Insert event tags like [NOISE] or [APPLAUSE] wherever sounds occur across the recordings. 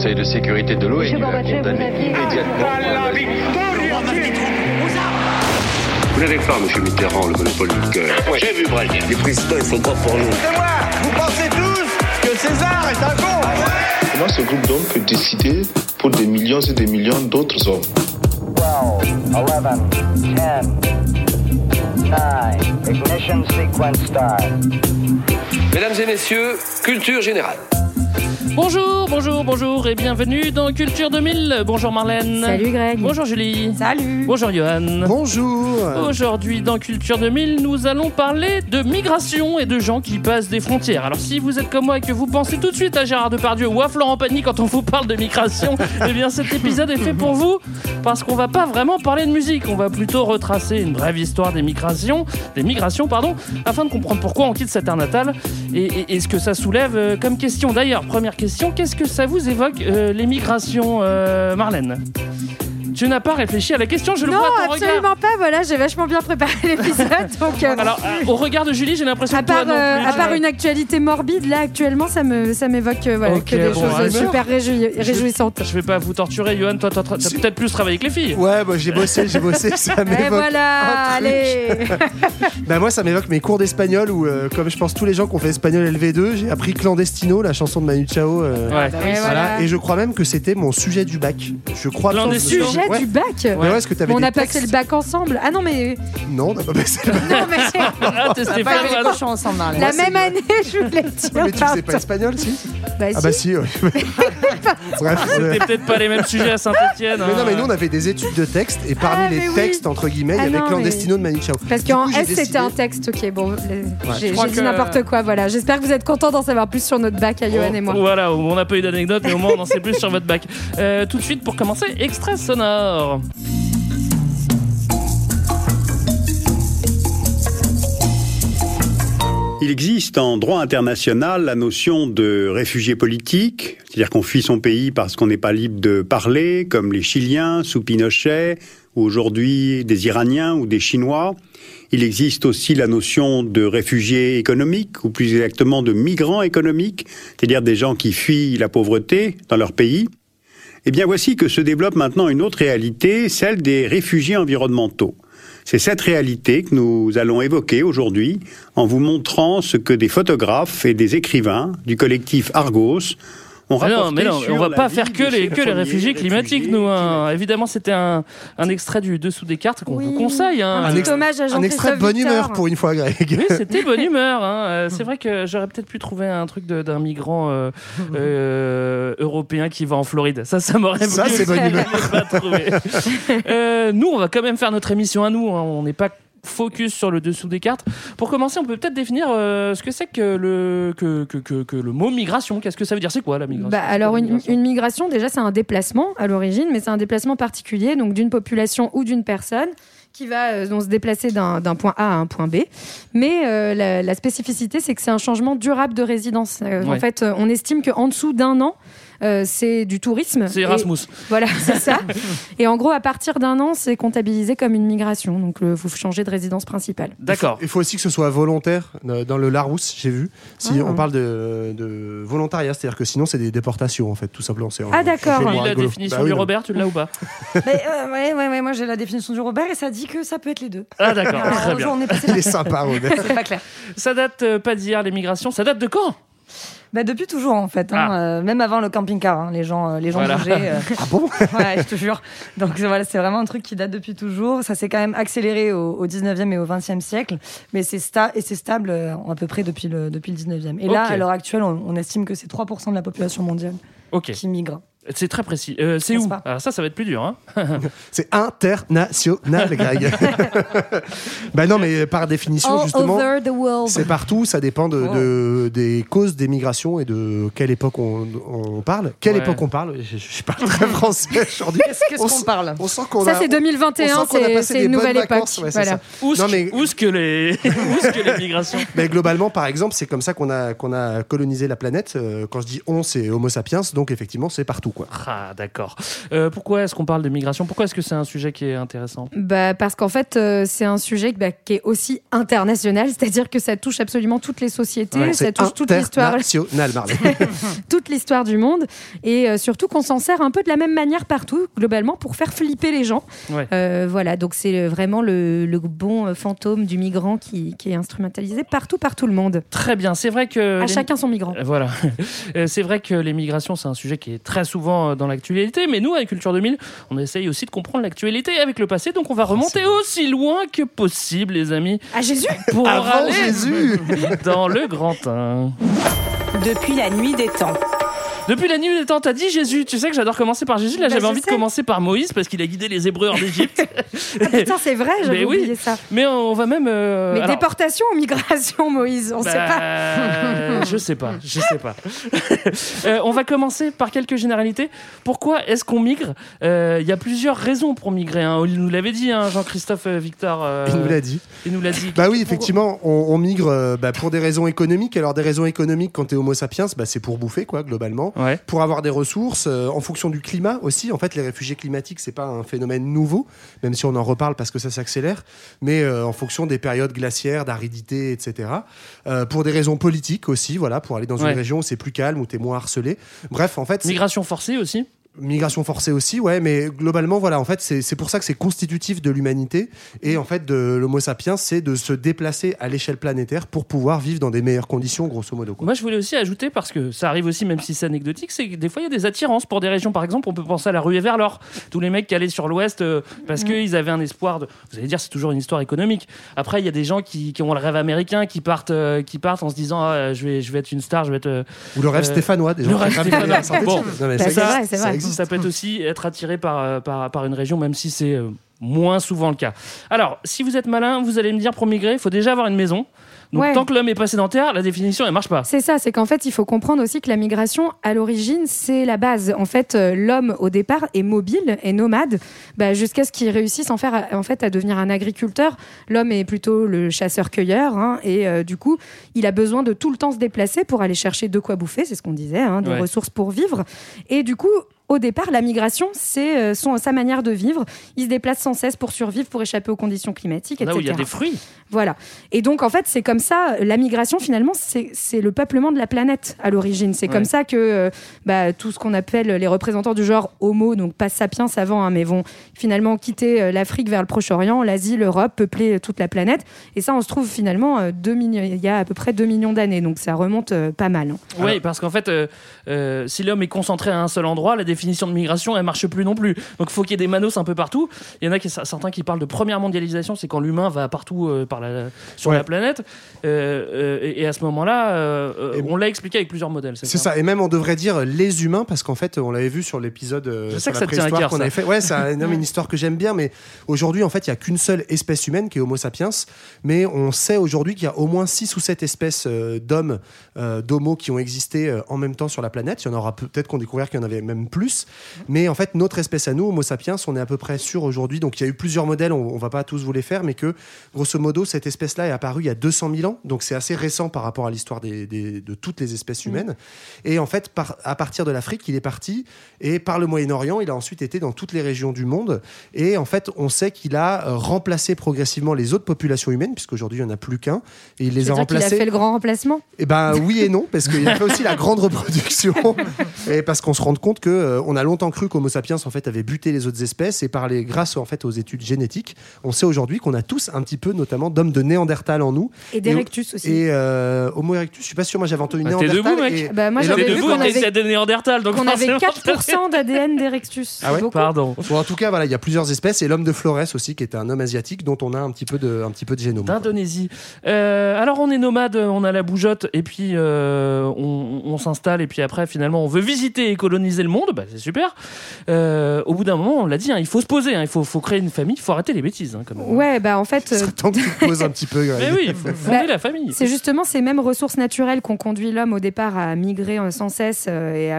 Conseil de sécurité de l'ONU a condamné immédiatement. Vous n'avez pas, monsieur Mitterrand, le monopole du cœur. Moi, j'ai vu Brel. Les présidents, ils sont pas pour nous. C'est moi Vous pensez tous que César est un con Comment ce groupe d'hommes peut décider pour des millions et des millions d'autres hommes? 12, 11, 10, 9, ignition sequence start. Mesdames et messieurs, culture générale. Bonjour, bonjour, bonjour et bienvenue dans Culture 2000. Bonjour Marlène. Salut Greg. Bonjour Julie. Salut. Bonjour Johan. Bonjour. Aujourd'hui dans Culture 2000, nous allons parler de migration et de gens qui passent des frontières. Alors si vous êtes comme moi et que vous pensez tout de suite à Gérard Depardieu ou à Florent Pagny quand on vous parle de migration, [LAUGHS] eh bien cet épisode est fait pour vous parce qu'on va pas vraiment parler de musique, on va plutôt retracer une brève histoire des migrations, des migrations pardon, afin de comprendre pourquoi on quitte sa terre natale et, et- et ce que ça soulève euh, comme question. D'ailleurs, première question, qu'est-ce que ça vous évoque euh, les migrations, euh, Marlène? Tu n'as pas réfléchi à la question, je le Non, vois à ton regard. absolument pas. Voilà, j'ai vachement bien préparé l'épisode. [LAUGHS] Donc, euh, Alors, euh, au regard de Julie, j'ai l'impression à que toi part, non euh, plus, à tu- part une actualité morbide, là actuellement, ça me ça m'évoque euh, voilà, Ok, que des bon, choses super réjoui- réjouissantes. Je vais pas vous torturer, Johan. Toi, toi, toi, t'as peut-être plus travaillé avec les filles. Ouais, bah, j'ai bossé, j'ai bossé, [LAUGHS] ça Et m'évoque. voilà, un truc. allez. [LAUGHS] Bah, moi, ça m'évoque mes cours d'espagnol où, euh, comme je pense tous les gens qui ont fait espagnol LV2, j'ai appris Clandestino, la chanson de Manu Chao. euh, Ouais. Et voilà. voilà. Et je crois même que c'était mon sujet du bac. Je crois. Clandestino. Du bac. Ouais, ouais, est-ce que t'avais on a passé le bac ensemble. Ah non, mais Non, on n'a pas passé le [LAUGHS] bac. non, mais Ah, Pas les cochons ensemble, la même année, je voulais [LAUGHS] dire. Mais tu sais pas espagnol, si Bah, Ah bah si. [LAUGHS] Bref. euh, C'était peut-être pas les mêmes sujets à Saint-Etienne. Mais non, mais nous on avait des études de texte et parmi Ah, les textes entre guillemets, il Ah y avait non, Clandestino de Manu Chao. Parce qu'en S, c'était un texte. Ok, bon, j'ai dit n'importe quoi. Voilà. J'espère que vous êtes contents d'en savoir plus sur notre bac à Johan et moi. Voilà, on n'a pas eu d'anecdote, mais au moins on en sait plus sur votre bac. Euh, tout de suite, pour commencer, extrait sonore. Il existe en droit international la notion de réfugié politique, c'est-à-dire qu'on fuit son pays parce qu'on n'est pas libre de parler, comme les Chiliens sous Pinochet, ou aujourd'hui des Iraniens ou des Chinois. Il existe aussi la notion de réfugié économique, ou plus exactement de migrants économiques, c'est-à-dire des gens qui fuient la pauvreté dans leur pays. Eh bien voici que se développe maintenant une autre réalité, celle des réfugiés environnementaux. C'est cette réalité que nous allons évoquer aujourd'hui en vous montrant ce que des photographes et des écrivains du collectif Argos ont Mais non, rapporté mais non, sur on va la pas vie faire que les, que les réfugiés climatiques, nous. hein. Évidemment, c'était un, un extrait du dessous des cartes qu'on Oui. vous conseille. hein. Un petit ex- hommage à Un extrait de bonne Victor. humeur pour une fois, Greg. Oui, c'était bonne [LAUGHS] humeur. hein. Euh, c'est vrai que j'aurais peut-être pu trouver un truc d'un migrant euh, [LAUGHS] euh, européen qui va en Floride. Ça, ça m'aurait Ça, c'est bonne [LAUGHS] humeur. Pas trouvé. Euh, nous, on va quand même faire notre émission à nous. hein. On n'est pas focus sur le dessous des cartes. Pour commencer, on peut peut-être définir euh, ce que c'est que le, que, que, que, que le mot migration. Qu'est-ce que ça veut dire? C'est quoi la migration? Bah, alors une, migration? une migration, déjà c'est un déplacement à l'origine, mais c'est un déplacement particulier, donc d'une population ou d'une personne qui va euh, donc se déplacer d'un point A à un point B. Mais euh, la, la spécificité, c'est que c'est un changement durable de résidence. En fait, on estime qu'en dessous d'un an, euh, c'est du tourisme. C'est Et- Erasmus. Voilà, [LAUGHS] c'est ça. Et en gros, à partir d'un an, c'est comptabilisé comme une migration. Donc, euh, vous changez de résidence principale. D'accord. Il faut aussi que ce soit volontaire euh, dans le Larousse, j'ai vu. Si Ah. on parle de, de volontariat, c'est-à-dire que sinon c'est des déportations en fait, tout simplement. Ah, d'accord. la rigolo. définition Bah oui, du. Robert, tu l'as ou pas? [LAUGHS] Mais, euh, ouais, ouais, ouais, moi j'ai la définition du Robert et ça dit que ça peut être les deux. Ah d'accord, Alors, très bien. on est passé Il est sympa, Robert. C'est pas clair. Ça date euh, pas d'hier les migrations, ça date de quand? Bah, depuis toujours en fait, hein, Ah. euh, même avant le camping-car, hein, les gens, euh, les gens Voilà. bougeaient. euh, [LAUGHS] Ah bon? [LAUGHS] Ouais, je te jure. Donc voilà, c'est vraiment un truc qui date depuis toujours. Ça s'est quand même accéléré au, au 19e et au 20e siècle, mais c'est sta et c'est stable euh, à peu près depuis le, depuis le 19e. Et là, à l'heure actuelle, on, on estime que c'est 3% de la population mondiale qui migre. C'est très précis. Euh, c'est où Alors ça, ça va être plus dur. Hein [LAUGHS] C'est international, Greg. [LAUGHS] bah non, mais par définition, All justement, c'est partout. Ça dépend de, de- des causes des migrations et de quelle époque on, on parle. Quelle Ouais. époque on parle? Je, je parle très français aujourd'hui. Qu'est-ce qu'est-ce On qu'on parle? On sent qu'on Ça, c'est 2021, on sent qu'on a c'est- passé c'est des une nouvelle époque. ouais, Voilà. Où est-ce Non, que- mais- où que les [LAUGHS] où est-ce que les migrations? Mais globalement, par exemple, c'est comme ça qu'on a, qu'on a colonisé la planète. Euh, Quand je dis on, c'est Homo sapiens, donc effectivement, c'est partout. Quoi. Ah, d'accord. Euh, pourquoi est-ce qu'on parle de migration? Pourquoi est-ce que c'est un sujet qui est intéressant? Bah, Parce qu'en fait, euh, c'est un sujet bah, qui est aussi international, [LAUGHS] c'est-à-dire que ça touche absolument toutes les sociétés, Ouais, ça c'est touche toute l'histoire. [LAUGHS] toute l'histoire du monde et euh, surtout qu'on s'en sert un peu de la même manière partout globalement pour faire flipper les gens Ouais. Euh, voilà donc c'est vraiment le, le bon fantôme du migrant qui, qui est instrumentalisé partout par tout le monde Très bien, c'est vrai que... à les- chacun son migrant Voilà. [LAUGHS] C'est vrai que les migrations, c'est un sujet qui est très souvent euh, dans l'actualité, mais nous, avec Culture 2000, on essaye aussi de comprendre l'actualité avec le passé, donc on va remonter aussi loin que possible, les amis, à Jésus pour Avant aller Jésus [LAUGHS] dans le grand 1. Depuis la nuit des temps. Depuis la nuit des temps, t'as dit Jésus. Tu sais que j'adore commencer par Jésus. Là, Bah, j'avais envie de commencer par Moïse parce qu'il a guidé les Hébreux hors [LAUGHS] d'Égypte. ah, putain c'est vrai j'avais oui. oublié ça mais on va même. euh, mais alors- déportation ou migration Moïse on sait pas Bah, [LAUGHS] je sais pas, je sais pas. [LAUGHS] Euh, on va commencer par quelques généralités. Pourquoi est-ce qu'on migre? Euh, Il y a plusieurs raisons pour migrer. hein. Il nous l'avait dit, hein, Jean-Christophe euh, Victor. euh, Il nous l'a dit. Il nous l'a dit. Bah oui, effectivement, on, on migre euh, bah, pour des raisons économiques. Alors des raisons économiques, quand t'es Homo sapiens, bah, c'est pour bouffer, quoi, globalement. Ouais. Pour avoir des ressources, euh, en fonction du climat aussi. En fait, les réfugiés climatiques, c'est pas un phénomène nouveau, même si on en reparle parce que ça s'accélère, mais euh, en fonction des périodes glaciaires, d'aridité, etc. Euh, pour des raisons politiques aussi, voilà, pour aller dans Ouais. une région où c'est plus calme, où t'es moins harcelé. Bref, en fait, Migration forcée aussi? Migration forcée aussi, ouais, mais globalement, voilà, en fait, c'est c'est pour ça que c'est constitutif de l'humanité et en fait de l'Homo sapiens, c'est de se déplacer à l'échelle planétaire pour pouvoir vivre dans des meilleures conditions, grosso modo. Quoi. Moi, je voulais aussi ajouter, parce que ça arrive aussi, même si c'est anecdotique, c'est que des fois, il y a des attirances pour des régions. Par exemple, on peut penser à la ruée vers l'or. Tous les mecs qui allaient sur l'ouest euh, parce qu'ils avaient un espoir de. Vous allez dire, c'est toujours une histoire économique. Après, il y a des gens qui, qui ont le rêve américain, qui partent, euh, qui partent en se disant ah, je, vais, je vais être une star, je vais être. euh, Ou le rêve euh, stéphanois, des le rêve rêvent stéphanois. Bon. Bah, c'est existe, vrai, c'est ça vrai. Ça peut être aussi être attiré par, euh, par, par une région, même si c'est euh, moins souvent le cas. Alors, si vous êtes malin, vous allez me dire pour migrer, il faut déjà avoir une maison. Donc, Ouais. tant que l'homme est pas sédentaire, la définition, elle marche pas. C'est ça, c'est qu'en fait, il faut comprendre aussi que la migration, à l'origine, c'est la base. En fait, euh, l'homme, au départ, est mobile, est nomade, bah, jusqu'à ce qu'il réussisse en, faire, en fait, à devenir un agriculteur. L'homme est plutôt le chasseur-cueilleur, hein, et euh, du coup, il a besoin de tout le temps se déplacer pour aller chercher de quoi bouffer, c'est ce qu'on disait, hein, des Ouais. ressources pour vivre. Et du coup, au départ, la migration, c'est euh, son- sa manière de vivre. Il se déplace sans cesse pour survivre, pour échapper aux conditions climatiques, Là etc. où il y a des fruits. Voilà. Et donc, en fait, c'est comme ça, la migration, finalement, c'est c'est le peuplement de la planète à l'origine. C'est Ouais. comme ça que euh, bah, tout ce qu'on appelle les représentants du genre Homo, donc pas sapiens avant, hein, mais vont finalement quitter euh, l'Afrique vers le Proche-Orient, l'Asie, l'Europe, peupler toute la planète. Et ça, on se trouve finalement euh, deux millions- il y a à peu près 2 millions d'années. Donc, ça remonte pas mal. hein. Oui, parce qu'en fait, euh, euh, si l'homme est concentré à un seul endroit, la définition de migration, elle marche plus non plus. Donc faut qu'il y ait des manos un peu partout. Il y en a qui, certains qui parlent de première mondialisation, c'est quand l'humain va partout euh, par la, sur Ouais. la planète. Euh, euh, et, et à ce moment-là, on l'a expliqué avec plusieurs modèles. C'est ça, et même on devrait dire les humains, parce qu'en fait, on l'avait vu sur l'épisode Je sais que la ça tient à cœur, avait fait. Ouais, c'est [LAUGHS] une histoire que j'aime bien, mais aujourd'hui, en fait, il y a qu'une seule espèce humaine qui est Homo sapiens, mais on sait aujourd'hui qu'il y a au moins 6 ou 7 espèces d'hommes, euh, d'homo qui ont existé euh, en même temps sur la planète. Il y en aura peut-être qu'on découvert qu'il y en avait même plus, mais en fait, notre espèce à nous, Homo sapiens, on est à peu près sûr aujourd'hui. Donc, il y a eu plusieurs modèles, on, on va pas tous vous les faire, mais que grosso modo, cette espèce-là est apparue il y a 200 000 ans, donc c'est assez récent par rapport à l'histoire des- des- de toutes les espèces humaines. Et en fait, par- à partir de l'Afrique, il est parti et par le Moyen-Orient, il a ensuite été dans toutes les régions du monde. Et en fait, on sait qu'il a euh, remplacé progressivement les autres populations humaines, puisqu'aujourd'hui, il n'y en a plus qu'un. Et il les a dire qu'il a remplacés. fait le grand remplacement? Eh ben oui [LAUGHS] et non, parce qu'il a fait aussi la grande reproduction. [LAUGHS] et parce qu'on se rend compte que euh, on a longtemps cru qu'Homo sapiens en fait avait buté les autres espèces et par les grâce en fait aux études génétiques, on sait aujourd'hui qu'on a tous un petit peu notamment d'hommes de Néandertal en nous. Et d'Erectus aussi. Et euh, Homo erectus, je suis pas sûr. Moi j'avais entendu Bah, t'es Néandertal. debout, mec. et- Bah, moi, j'avais T'es vu qu'on on avait- des Néandertal, donc Qu'on avait forcément- 4% d'ADN d'Erectus. Ah ouais Beaucoup. Pardon. Bon, en tout cas, voilà, il y a plusieurs espèces et l'homme de Flores aussi, qui est un homme asiatique dont on a un petit peu de, un petit peu de génome. D'Indonésie. Euh, alors on est nomade, on a la bougeotte et puis euh, on, on s'installe et puis après finalement on veut visiter et coloniser le monde, bah, c'est super. Euh, au bout d'un moment, on l'a dit, hein, il faut se poser, hein, il faut, faut créer une famille, il faut arrêter les bêtises. hein, quand même. Ouais, bah en fait. [LAUGHS] euh, Tant que tu te poses un petit peu. Greg. Mais oui, il faut [LAUGHS] fonder Bah, la famille. C'est justement ces mêmes ressources naturelles qu'on conduit l'homme au départ à migrer euh, sans cesse et,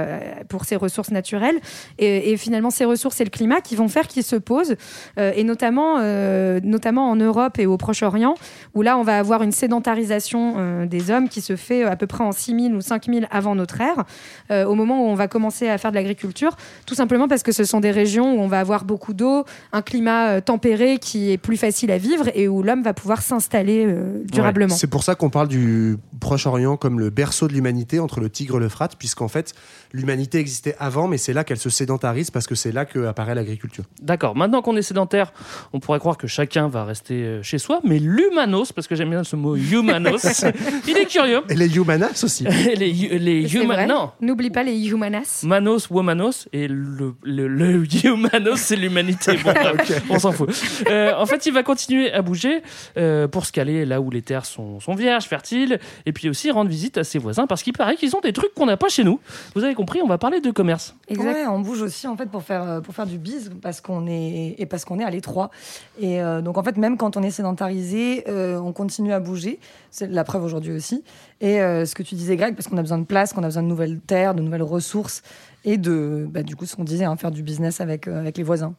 pour ces ressources naturelles. Et, et finalement, ces ressources et le climat qui vont faire qu'il se pose, euh, et notamment, euh, notamment en Europe et au Proche-Orient, où là, on va avoir une sédentarisation euh, des hommes qui se fait à peu près en 6000 ou 5000 avant notre ère, euh, au moment où on va commencer à faire de l'agriculture tout simplement parce que ce sont des régions où on va avoir beaucoup d'eau, un climat euh, tempéré qui est plus facile à vivre et où l'homme va pouvoir s'installer euh, durablement. C'est pour ça qu'on parle du Proche-Orient comme le berceau de l'humanité entre le Tigre et l'Euphrate, puisqu'en fait, l'humanité existait avant, mais c'est là qu'elle se sédentarise parce que c'est là qu'apparaît l'agriculture. D'accord. Maintenant qu'on est sédentaire, on pourrait croire que chacun va rester chez soi, mais l'humanos, parce que j'aime bien ce mot humanos, [LAUGHS] il est curieux. Et les humanas aussi. [LAUGHS] Les les. Non. N'oublie pas les humanas. Manos, womanos, et le, le, le [LAUGHS] humanos, c'est l'humanité. Bon, [LAUGHS] bref, on s'en fout. Euh, en fait, il va continuer à bouger euh, pour se caler là où les terres sont, sont vierges, fertiles, et puis aussi rendre visite à ses voisins, parce qu'il paraît qu'ils ont des trucs qu'on n'a pas chez nous. Vous avez compris, on va parler de commerce. Ouais, on bouge aussi en fait pour faire euh, pour faire du bise parce qu'on est et parce qu'on est à l'étroit. Et euh, donc en fait même quand on est sédentarisé, euh, on continue à bouger. C'est la preuve aujourd'hui aussi. Et euh, ce que tu disais Greg, parce qu'on a besoin de place, qu'on a besoin de nouvelles terres, de nouvelles ressources et de bah, du coup ce qu'on disait, hein, faire du business avec euh, avec les voisins.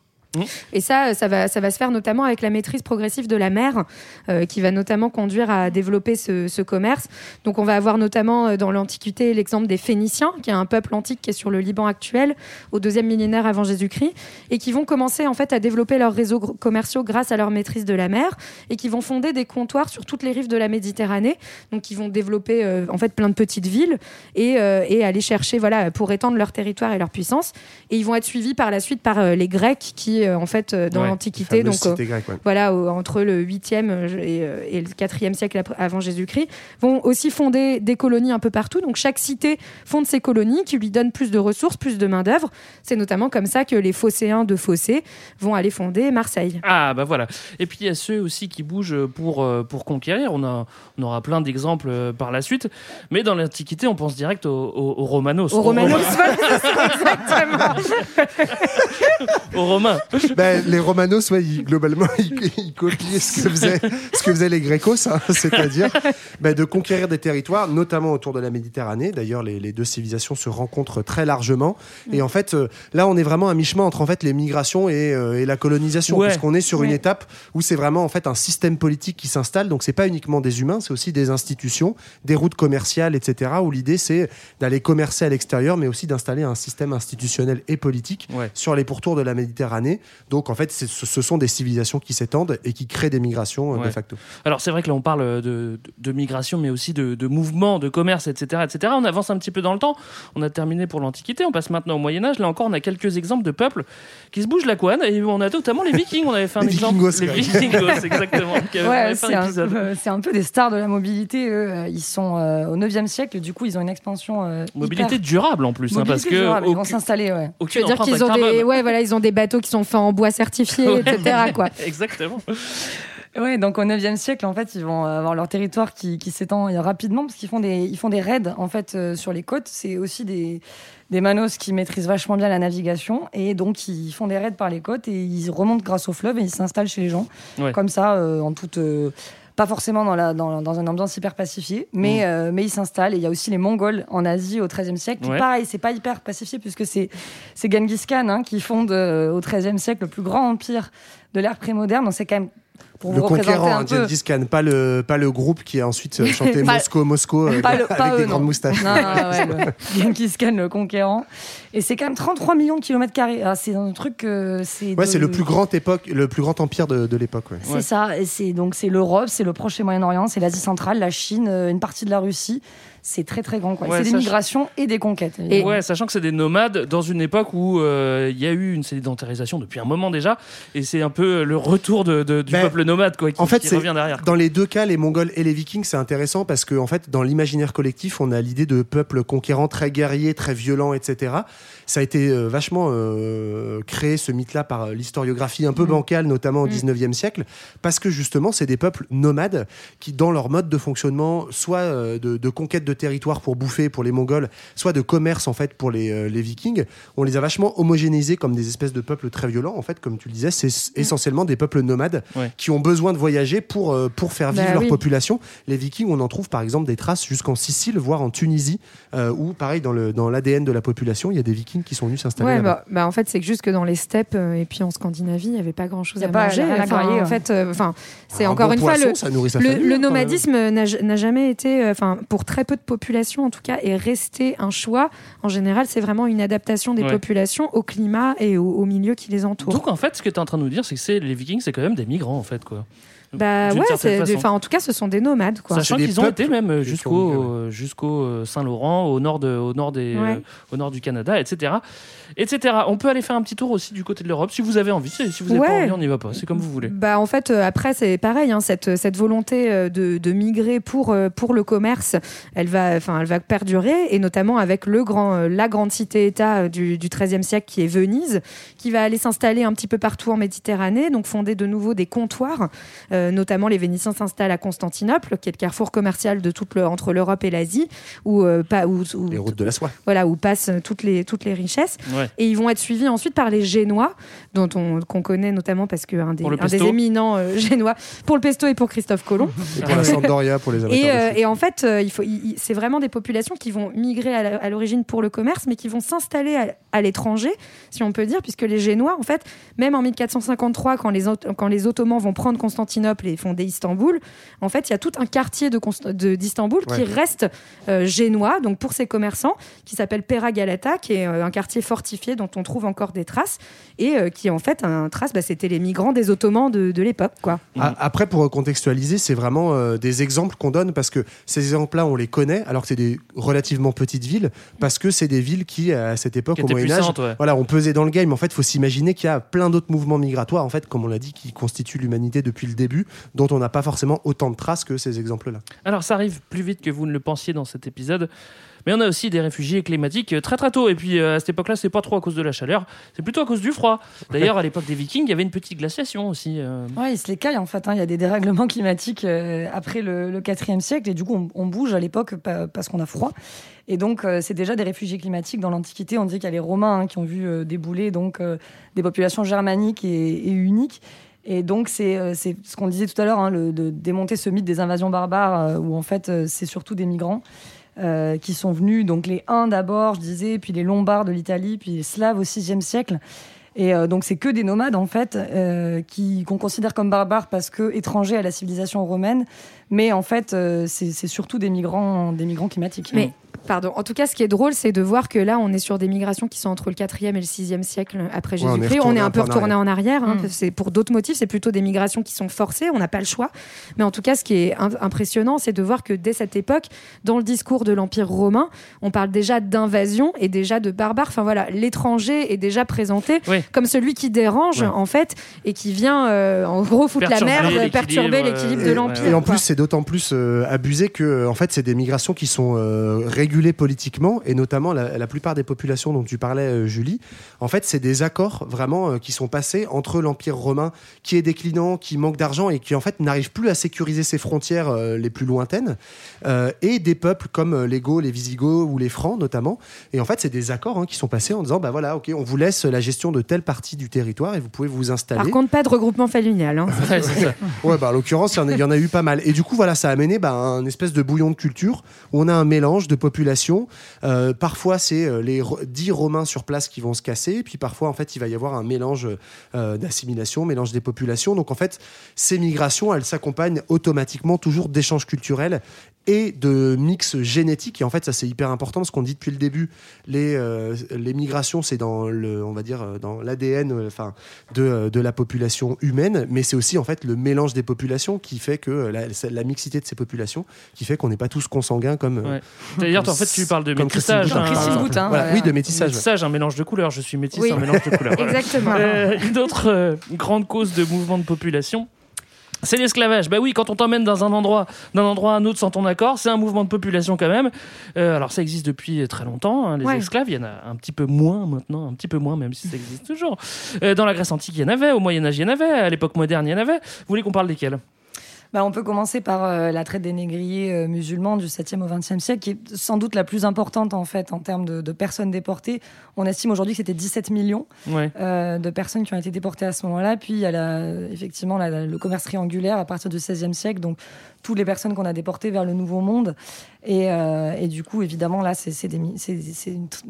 Et ça, ça va, ça va se faire notamment avec la maîtrise progressive de la mer, euh, qui va notamment conduire à développer ce, ce commerce. Donc, on va avoir notamment euh, dans l'Antiquité l'exemple des Phéniciens, qui est un peuple antique qui est sur le Liban actuel, au deuxième millénaire avant Jésus-Christ, et qui vont commencer en fait à développer leurs réseaux commerciaux grâce à leur maîtrise de la mer, et qui vont fonder des comptoirs sur toutes les rives de la Méditerranée. Donc, ils vont développer euh, en fait plein de petites villes et, euh, et aller chercher, voilà, pour étendre leur territoire et leur puissance. Et ils vont être suivis par la suite par euh, les Grecs qui, euh, en fait, euh, dans Ouais, l'Antiquité, donc euh, ouais. voilà, entre le 8e et, et le 4e siècle avant Jésus-Christ, vont aussi fonder des colonies un peu partout. Donc chaque cité fonde ses colonies qui lui donnent plus de ressources, plus de main-d'œuvre. C'est notamment comme ça que les phocéens de Fossé vont aller fonder Marseille. Ah bah voilà. Et puis il y a ceux aussi qui bougent pour, pour conquérir. On, a, on aura plein d'exemples par la suite. Mais dans l'Antiquité, on pense direct aux, aux- aux Romanos. Aux Romanos, [LAUGHS] ça, exactement. [LAUGHS] Aux Romains. [LAUGHS] Ben, les Romanos, ouais, ils- globalement, [LAUGHS] ils, ils copiaient ce que faisaient, ce que faisaient les Grécos, hein, c'est-à-dire ben, de conquérir des territoires, notamment autour de la Méditerranée. D'ailleurs, les, les deux civilisations se rencontrent très largement. Et en fait, euh, là, on est vraiment à mi-chemin entre en fait les migrations et, euh, et la colonisation, Ouais. puisqu'on est sur une étape où c'est vraiment en fait un système politique qui s'installe. Donc, c'est pas uniquement des humains, c'est aussi des institutions, des routes commerciales, etc. Où l'idée c'est d'aller commercer à l'extérieur, mais aussi d'installer un système institutionnel et politique Ouais. sur les pourtours de la Méditerranée. Donc en fait, ce sont des civilisations qui s'étendent et qui créent des migrations euh, de facto. Alors c'est vrai que là on parle de, de, de migration, mais aussi de, de mouvement, de commerce, etc., etc. On avance un petit peu dans le temps. On a terminé pour l'Antiquité, on passe maintenant au Moyen Âge. Là encore, on a quelques exemples de peuples qui se bougent la couenne. Et on a notamment les Vikings. On avait fait un [LAUGHS] Les exemple. Vikingos, les. Vikingos, exactement. [LAUGHS] Ouais, c'est un peu- des stars de la mobilité. Eux. Ils sont euh, au 9e siècle, du coup, ils ont une expansion. euh, Mobilité hyper- durable en plus, hein, parce que ils vont s'installer. Ouais. Tu aucune veux dire qu'ils ont des, ouais, voilà, ils ont des bateaux qui sont en bois certifié, etc. Quoi. [LAUGHS] Exactement. Ouais, donc au 9e siècle, en fait, ils vont avoir leur territoire qui, qui s'étend rapidement parce qu'ils font des, ils font des raids en fait euh, sur les côtes. C'est aussi des, des manos qui maîtrisent vachement bien la navigation et donc ils font des raids par les côtes et ils remontent grâce au fleuve et ils s'installent chez les gens Ouais. comme ça euh, en toute. euh, pas forcément dans, la, dans, dans une ambiance hyper pacifiée, mais, euh, mais ils s'installent. Et il y a aussi les Mongols en Asie au XIIIe siècle. qui, Ouais. Pareil, c'est pas hyper pacifié puisque c'est c'est Genghis Khan hein, qui fonde euh, au XIIIe siècle le plus grand empire de l'ère prémoderne. Donc c'est quand même pour le vous représenter conquérant, un hein, peu. Khan, pas le, pas le groupe qui a ensuite euh, [LAUGHS] chanté Pas- Moscou, Moscou euh, avec pas des eux, grandes non. moustaches. Non, non, ouais, [LAUGHS] le Genghis Khan, le conquérant. Et c'est quand même 33 millions de kilomètres carrés. Ah, c'est un truc. euh, c'est Ouais, de- c'est le plus grand époque, le plus grand empire de, de l'époque. ouais. C'est ça. Et c'est donc c'est l'Europe, c'est le Proche et Moyen-Orient, c'est l'Asie centrale, la Chine, euh, une partie de la Russie. C'est très très grand. quoi. Ouais, c'est des migrations et des conquêtes. Et ouais, sachant que c'est des nomades dans une époque où euh, il y a eu une sédentarisation depuis un moment déjà, et c'est un peu le retour de, de- du Ben, peuple nomade quoi, qui, en fait, qui c'est- revient derrière. Dans les deux cas, les Mongols et les Vikings, c'est intéressant parce que, en fait, dans l'imaginaire collectif, on a l'idée de peuples conquérants très guerriers, très violents, etc. Ça a été euh, vachement euh, créé, ce mythe-là, par euh, l'historiographie un peu bancale, notamment au 19e siècle, parce que justement, c'est des peuples nomades qui, dans leur mode de fonctionnement, soit de, de conquête de territoire pour bouffer pour les Mongols, soit de commerce, en fait, pour les, les Vikings, on les a vachement homogénéisés comme des espèces de peuples très violents. En fait, comme tu le disais, c'est essentiellement des peuples nomades Ouais. qui ont besoin de voyager pour, pour faire vivre Bah leur oui. population. Les Vikings, on en trouve par exemple des traces jusqu'en Sicile, voire en Tunisie, euh, où pareil, dans le dans l'ADN de la population, il y a des Vikings qui sont venus s'installer. Ouais, bah, bah, en fait, c'est que juste que dans les steppes euh, et puis en Scandinavie, il n'y avait pas grand chose Y a à pas- manger. à Enfin, en ouais. fait, euh, c'est encore bon une fois poisson, le, famille, hein, nomadisme n'a jamais été, euh, enfin, pour très peu de populations en tout cas, est resté un choix. En général, c'est vraiment une adaptation des Ouais. populations au climat et au, au milieu qui les entoure. Donc en fait, ce que tu es en train de nous dire, c'est que c'est- les Vikings, c'est quand même des migrants en fait, quoi. Bah ouais, c'est- enfin, en tout cas, ce sont des nomades, quoi. Sachant des qu'ils ont été même euh, jusqu'au euh, jusqu'au euh, Saint-Laurent, au nord de, au nord des, Ouais. euh, au nord du Canada, etc., etc. On peut aller faire un petit tour aussi du côté de l'Europe si vous avez envie. Si vous n'avez pas Ouais. envie, on n'y va pas. C'est comme vous voulez. Bah en fait après c'est pareil hein, cette cette volonté de, de migrer pour pour le commerce elle va enfin elle va perdurer et notamment avec le grand la grande cité État du du XIIIe siècle qui est Venise qui va aller s'installer un petit peu partout en Méditerranée donc fonder de nouveau des comptoirs Euh, notamment les Vénitiens s'installent à Constantinople qui est le carrefour commercial de toute le, entre l'Europe et l'Asie où euh, pas où, où- Les routes de la soie. voilà où passent toutes les toutes les richesses Ouais. et ils vont être suivis ensuite par les Génois, dont on qu'on connaît notamment parce qu'un des, un des pesto. éminents euh, [LAUGHS] Génois, pour le pesto et pour Christophe Colomb. Et pour la Sampdoria, pour les [LAUGHS] Et, euh, et en fait, euh, il faut, il- il- c'est vraiment des populations qui vont migrer à la- à l'origine pour le commerce, mais qui vont s'installer à, à l'étranger, si on peut dire, puisque les Génois, en fait, même en 1453, quand les, quand les Ottomans vont prendre Constantinople et fonder Istanbul, en fait, il y a tout un quartier de Const- de- d'Istanbul qui Ouais. reste euh, génois, donc pour ces commerçants, qui s'appelle Pera Galata, qui est euh, un quartier fortifié dont on trouve encore des traces, et euh, qui en fait, un trace, bah, c'était les migrants des Ottomans de, de l'époque, quoi. A- Après, pour contextualiser, c'est vraiment euh, des exemples qu'on donne parce que ces exemples-là, on les connaît, alors que c'est des relativement petites villes, parce que c'est des villes qui, à cette époque, au étaient Moyen Âge, puissantes, ouais. voilà, on pesait dans le game. En fait, il faut s'imaginer qu'il y a plein d'autres mouvements migratoires, en fait, comme on l'a dit, qui constituent l'humanité depuis le début, dont on n'a pas forcément autant de traces que ces exemples-là. Alors ça arrive plus vite que vous ne le pensiez dans cet épisode. Mais on a aussi des réfugiés climatiques euh, très très tôt. Et puis euh, à cette époque-là, c'est pas trop à cause de la chaleur, c'est plutôt à cause du froid. D'ailleurs, à l'époque des Vikings, il y avait une petite glaciation aussi. euh. Ouais, ils se les caillent en fait. hein. Il y a des dérèglements climatiques euh, après le, 4e siècle et du coup on, on bouge à l'époque pa- parce qu'on a froid. Et donc euh, c'est déjà des réfugiés climatiques dans l'Antiquité. On dit qu'il y a les Romains hein, qui ont vu euh, débouler donc euh, des populations germaniques et, et uniques. Et donc c'est euh, c'est ce qu'on disait tout à l'heure, hein, de démonter ce mythe des invasions barbares euh, où en fait euh, c'est surtout des migrants. qui sont venus, donc les Huns d'abord, je disais, puis les Lombards de l'Italie, puis les Slaves au 6e siècle. Et donc c'est que des nomades en fait euh, qu'on considère comme barbares parce que étrangers à la civilisation romaine, mais en fait euh, c'est surtout des migrants des migrants climatiques. Mais pardon, en tout cas, ce qui est drôle, c'est de voir que là, on est sur des migrations qui sont entre le 4e et le 6e siècle après Ouais, on est Jésus-Christ. on, est un peu retourné en arrière. hein, Mm. c'est pour d'autres motifs, c'est plutôt des migrations qui sont forcées. On n'a pas le choix. Mais en tout cas, ce qui est im- impressionnant, c'est de voir que dès cette époque, dans le discours de l'Empire romain, on parle déjà d'invasion et déjà de barbares. Enfin voilà, l'étranger est déjà présenté Oui. comme celui qui dérange Ouais. en fait et qui vient euh, en gros foutre la merde, perturber l'équilibre euh, de Et- l'Empire. Et en plus, c'est d'autant plus euh, abusé que, euh, en fait, c'est des migrations qui sont euh, régulées politiquement, et notamment la, la plupart des populations dont tu parlais, Julie. En fait, c'est des accords vraiment qui sont passés entre l'Empire romain, qui est déclinant, qui manque d'argent et qui en fait n'arrive plus à sécuriser ses frontières les plus lointaines, et des peuples comme les Gauls, les Visigoths ou les Francs notamment. Et en fait, c'est des accords hein, qui sont passés en disant, bah voilà, ok, on vous laisse la gestion de telle partie du territoire et vous pouvez vous installer. Par contre, pas de regroupement familial. hein. [LAUGHS] Ouais, bah, en l'occurrence, il y y, en a eu pas mal. Et du coup, voilà, ça a amené bah, un espèce de bouillon de culture où on a un mélange de populations. Euh, parfois, c'est euh, les dix Romains sur place qui vont se casser. Puis parfois, en fait, il va y avoir un mélange euh, d'assimilation, mélange des populations. Donc, en fait, ces migrations, elles s'accompagnent automatiquement toujours d'échanges culturels et de mix génétique. Et en fait, ça, c'est hyper important parce qu'on dit depuis le début, les, euh, les migrations, c'est dans le, on va dire, dans l'ADN, enfin, de, de la population humaine, mais c'est aussi en fait le mélange des populations qui fait que la, la mixité de ces populations qui fait qu'on n'est pas tous consanguins comme. euh, Ouais. D'ailleurs, en fait, tu parles de comme métissage. Christine hein. Boutin, par Christine exemple. Boutin, Voilà, ouais. oui, de métissage. un mélange de couleurs. Je suis métisse, Oui. un mélange de couleurs. [LAUGHS] Voilà. Exactement. Euh, une autre euh, grande cause de mouvement de population. C'est l'esclavage. Bah oui, quand on t'emmène dans un endroit, d'un endroit à un autre sans ton accord, c'est un mouvement de population quand même. Euh, alors ça existe depuis très longtemps. hein, les Ouais. esclaves, il y en a un petit peu moins maintenant, un petit peu moins, même si ça existe toujours. Euh, dans la Grèce antique, il y en avait. Au Moyen Âge, il y en avait. À l'époque moderne, il y en avait. Vous voulez qu'on parle desquels? Bah, on peut commencer par euh, la traite des négriers euh, musulmans du 7e au 20e siècle, qui est sans doute la plus importante en fait en termes de, de personnes déportées. On estime aujourd'hui que c'était 17 millions Ouais. euh, de personnes qui ont été déportées à ce moment-là. Puis il y a la- effectivement la- le commerce triangulaire à partir du 16e siècle, donc toutes les personnes qu'on a déportées vers le Nouveau Monde. Et, et du coup, évidemment, là, c'est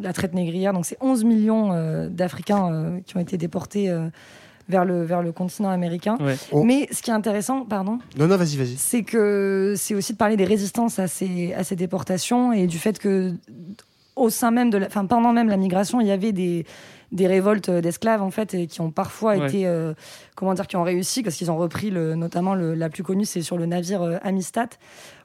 la traite négrière. Donc c'est 11 millions d'Africains qui ont été déportés. Vers le, vers le continent américain. Ouais. On- Mais ce qui est intéressant, pardon, Non, non, vas-y, vas-y. c'est que c'est aussi de parler des résistances à ces, à ces déportations et du fait que au sein même de la, enfin pendant même la migration, il y avait des des révoltes d'esclaves en fait et qui ont parfois Ouais. été euh, comment dire qui ont réussi parce qu'ils ont repris le notamment le, la plus connue c'est sur le navire euh, Amistad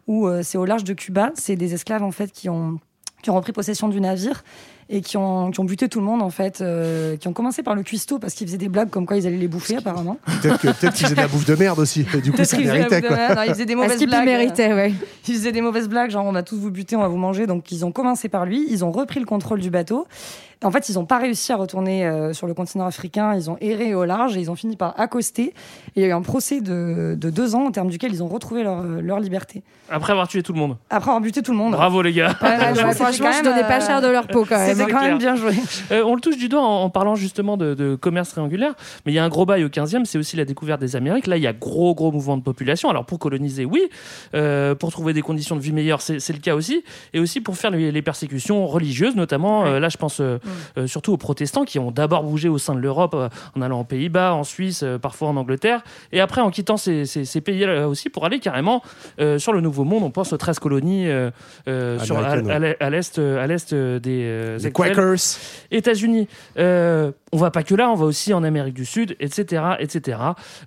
où euh, c'est au large de Cuba c'est des esclaves en fait qui ont qui ont repris possession du navire et qui ont, qui ont buté tout le monde en fait, euh, qui ont commencé par le cuistot parce qu'ils faisaient des blagues comme quoi ils allaient les bouffer apparemment. Peut-être que- peut-être qu'ils faisaient de la bouffe de merde aussi. Du coup, ça qu'ils méritait, quoi. de. Non, ils faisaient des [LAUGHS] mauvaises blagues. méritait, ouais. Ils faisaient des mauvaises blagues, genre on va tous vous buter, on va vous manger. Donc ils ont commencé par lui, ils ont repris le contrôle du bateau. En fait, ils n'ont pas réussi à retourner euh, sur le continent africain, ils ont erré au large et ils ont fini par accoster. Et il y a eu un procès de, de deux ans au terme duquel ils ont retrouvé leur, leur liberté. Après avoir tué tout le monde. Après avoir buté tout le monde. Bravo les gars. Ouais, ouais, Ouais, franchement, je donnais pas cher de leur peau quand même. C'était quand même bien joué. Euh, on le touche du doigt en, en parlant justement de, de commerce triangulaire, mais il y a un gros bail au 15e, c'est aussi la découverte des Amériques. Là, il y a gros, gros mouvement de population. Alors, pour coloniser, oui. Euh, pour trouver des conditions de vie meilleures, c'est c'est le cas aussi. Et aussi pour faire les, les persécutions religieuses, notamment, euh, là, je pense euh, euh, surtout aux protestants qui ont d'abord bougé au sein de l'Europe, euh, en allant aux Pays-Bas, en Suisse, euh, parfois en Angleterre, et après en quittant ces, ces- ces pays-là aussi pour aller carrément sur le Nouveau Monde. On pense aux 13 colonies sur, à, l'est- des Les actuels Quakers. États-Unis. Euh, on va pas que là, on va aussi en Amérique du Sud, etc., etc.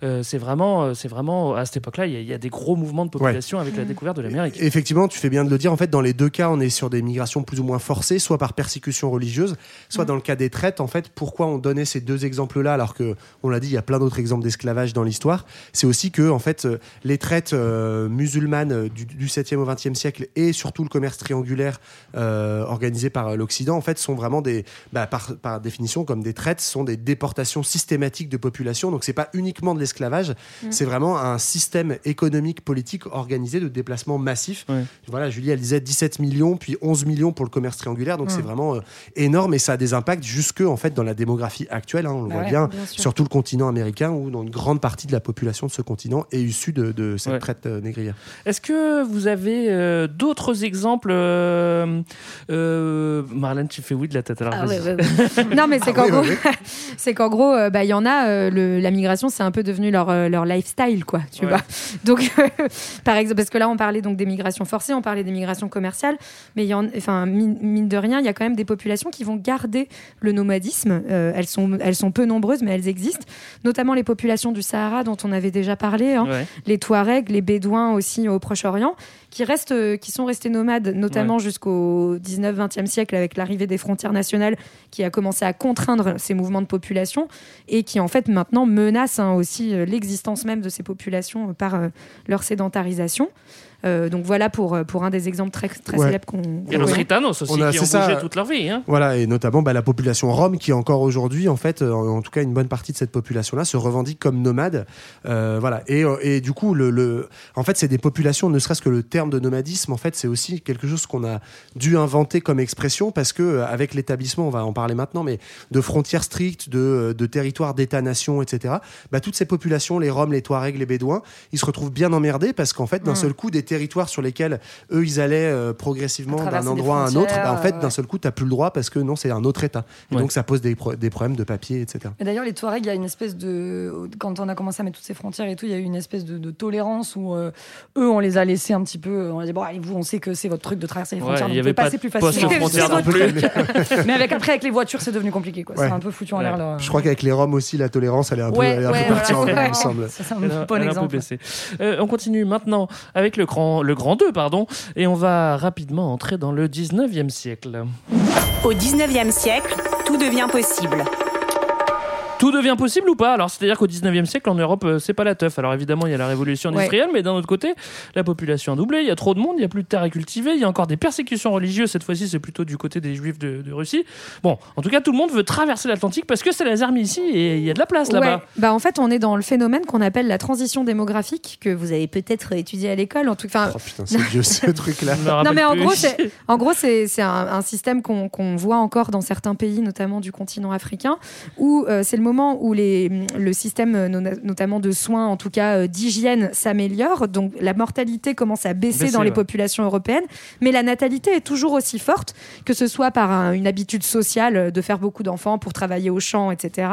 Euh, c'est vraiment, c'est vraiment à cette époque-là, il y, a- il y a des gros mouvements de population avec la découverte de l'Amérique. Effectivement, tu fais bien de le dire. En fait, dans les deux cas, on est sur des migrations plus ou moins forcées, soit par persécution religieuse, soit dans le cas des traites. En fait, pourquoi on donnait ces deux exemples-là, alors que, on l'a dit, il y a plein d'autres exemples d'esclavage dans l'histoire. C'est aussi que, en fait, euh, les traites euh, musulmanes euh, du, du 7e au 20e siècle et surtout le commerce triangulaire euh, organisé par l'Occident, en fait, sont vraiment des, bah, par, par définition, comme des traites, sont des déportations systématiques de population. Donc, c'est pas uniquement de l'esclavage, Mm. c'est vraiment un système économique, politique organisé de déplacements massifs. Ouais. Voilà, Julie, elle disait 17 millions, puis 11 millions pour le commerce triangulaire. Donc, Mm. c'est vraiment euh, énorme et ça a des impacts jusque, en fait, dans la démographie actuelle. hein, on le Bah voit ouais, bien, sur tout le continent américain, où dans une grande partie de la population de ce continent est issue de, de cette Ouais. traite euh, négrière. Est-ce que vous avez euh, d'autres exemples euh, euh, Marlène, tu fais oui de la tête. Alors Ah ouais, ouais, ouais. Non, mais c'est Ah qu'en oui, gros, [LAUGHS] c'est qu'en gros, euh, bah, il y en a. euh, le- la migration, c'est un peu devenu leur leur lifestyle, quoi. Tu Ouais. vois. [LAUGHS] Donc, par exemple, parce que là, on parlait donc des migrations forcées, on parlait des migrations commerciales, mais il y en, enfin, mine, mine de rien, il y a quand même des populations qui vont garder le nomadisme. Euh, elles sont elles sont peu nombreuses, mais elles existent. Notamment les populations du Sahara dont on avait déjà parlé. hein. Ouais. les Touaregs, les Bédouins aussi au Proche-Orient, qui restent, euh, qui sont restés nomades, notamment jusqu'au 19-20e siècle avec l'arrivée des frontières nationales, qui a commencé à contraindre ces mouvements de population et qui en fait maintenant menace hein, aussi euh, l'existence même de ces populations par euh, leur sédentarisation. Euh, donc voilà pour, euh, pour un des exemples très, très Ouais. célèbres qu'on los connaît. gitanos aussi On a- qui ont bougé ça. toute leur vie. Hein. Voilà, et notamment bah, la population rome qui encore aujourd'hui, en fait, euh, en, en tout cas une bonne partie de cette population-là se revendique comme nomade. Euh, voilà, et, et du coup, le, le- en fait, c'est des populations, ne serait-ce que le terme de nomadisme, en fait, c'est aussi quelque chose qu'on a dû inventer comme expression parce que avec l'établissement, on va en parler maintenant, mais de frontières strictes, de, de territoires d'État-nation, etc. Bah, toutes ces populations, les Roms, les Touaregs, les Bédouins, ils se retrouvent bien emmerdés parce qu'en fait, d'un Mm. seul coup, des territoires sur lesquels eux, ils allaient euh, progressivement d'un endroit à un autre, bah, en fait, euh, d'un seul coup, tu n'as plus le droit parce que non, c'est un autre État. Et Ouais. donc, ça pose des, pro- des problèmes de papier, etc. Et d'ailleurs, les Touaregs, il y a une espèce de. Quand on a commencé à mettre toutes ces frontières et tout, il y a eu une espèce de, de tolérance où euh, eux, on les a laissés un petit peu. On a dit, bon, allez, vous, on sait que c'est votre truc de traverser les Ouais, frontières, il donc y vous avait pas passer de plus facilement. [LAUGHS] non plus. [LAUGHS] Mais avec, après, avec les voitures, c'est devenu compliqué. quoi. Ouais. C'est un peu foutu en l'air. leur- Je crois qu'avec les Roms aussi, la tolérance, elle est un peu, Ouais, elle est un peu ouais, partie en vrille, il me semble. Ça, c'est un bon un peu exemple. baissé. Euh, on continue maintenant avec le grand, le grand 2, pardon, et on va rapidement entrer dans le 19e siècle. Au 19e siècle, tout devient possible. Tout devient possible ou pas? Alors, c'est-à-dire qu'au 19e siècle, en Europe, euh, c'est pas la teuf. Alors, évidemment, il y a la révolution Ouais. industrielle, mais d'un autre côté, la population a doublé, il y a trop de monde, il y a plus de terres à cultiver, il y a encore des persécutions religieuses. Cette fois-ci, c'est plutôt du côté des juifs de, de Russie. Bon, en tout cas, tout le monde veut traverser l'Atlantique parce que c'est les armes ici et il y a de la place là-bas. Ouais. Bah en fait, on est dans le phénomène qu'on appelle la transition démographique que vous avez peut-être étudié à l'école. En tout cas, Oh putain, c'est vieux ce [LAUGHS] truc-là. Non mais en plus. gros, c'est en gros c'est c'est un, un système qu'on qu'on voit encore dans certains pays, notamment du continent africain, où euh, c'est le moment où les le système euh, no- notamment de soins, en tout cas euh, d'hygiène, s'améliore. Donc la mortalité commence à baisser Baisser, dans les ouais. populations européennes, mais la natalité est toujours aussi forte, que ce soit par un- une habitude sociale euh, de faire beaucoup d'enfants pour travailler au champ, etc.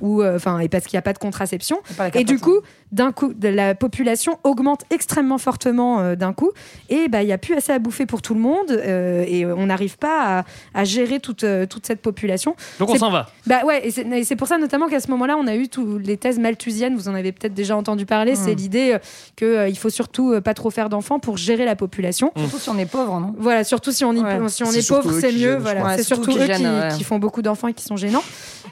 Ou euh, enfin et parce qu'il n'y a pas de contraception. Et du coup, d'un coup, de la population augmente extrêmement fortement euh, d'un coup, et bah il y a plus assez à bouffer pour tout le monde, euh, et on n'arrive pas à, à gérer toute euh, toute cette population. Donc on s'en va. Bah ouais, et c'est pour ça notamment qu'à ce moment-là, on a eu tous les thèses malthusiennes. Vous en avez peut-être déjà entendu parler. C'est l'idée euh, que euh, il faut surtout euh, pas trop faire d'enfants pour gérer la population. Surtout si on est pauvre, non? Voilà, surtout si on, y- Ouais. si on C'est est pauvre, c'est mieux. gênent, Voilà, c'est surtout surtout eux qui qui, gênent, ouais. qui font beaucoup d'enfants et qui sont gênants.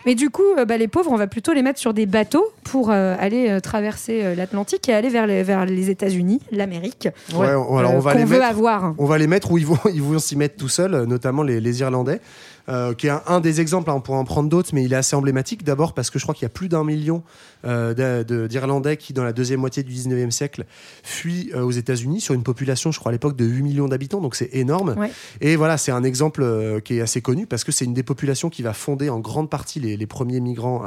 Mais du coup, euh, bah, les pauvres, on va plutôt les mettre sur des bateaux pour euh, aller euh, traverser euh, l'Atlantique et aller vers les, vers les États-Unis, l'Amérique, Ouais, on, alors euh, on va les veut mettre. avoir. On va les mettre où ils vont, [LAUGHS] ils vont s'y mettre tout seuls, euh, notamment les, les Irlandais, euh, qui est un, un des exemples. hein, on pourrait en prendre d'autres, mais il est assez emblématique. D'abord parce que je crois qu'il y a plus d'un million euh, d'Irlandais qui, dans la deuxième moitié du 19e siècle, fuient euh, aux États-Unis sur une population, je crois à l'époque, de 8 millions d'habitants, donc c'est énorme. Ouais. Et voilà, c'est un exemple qui est assez connu parce que c'est une des populations qui va fonder en grande partie les, les premiers migrants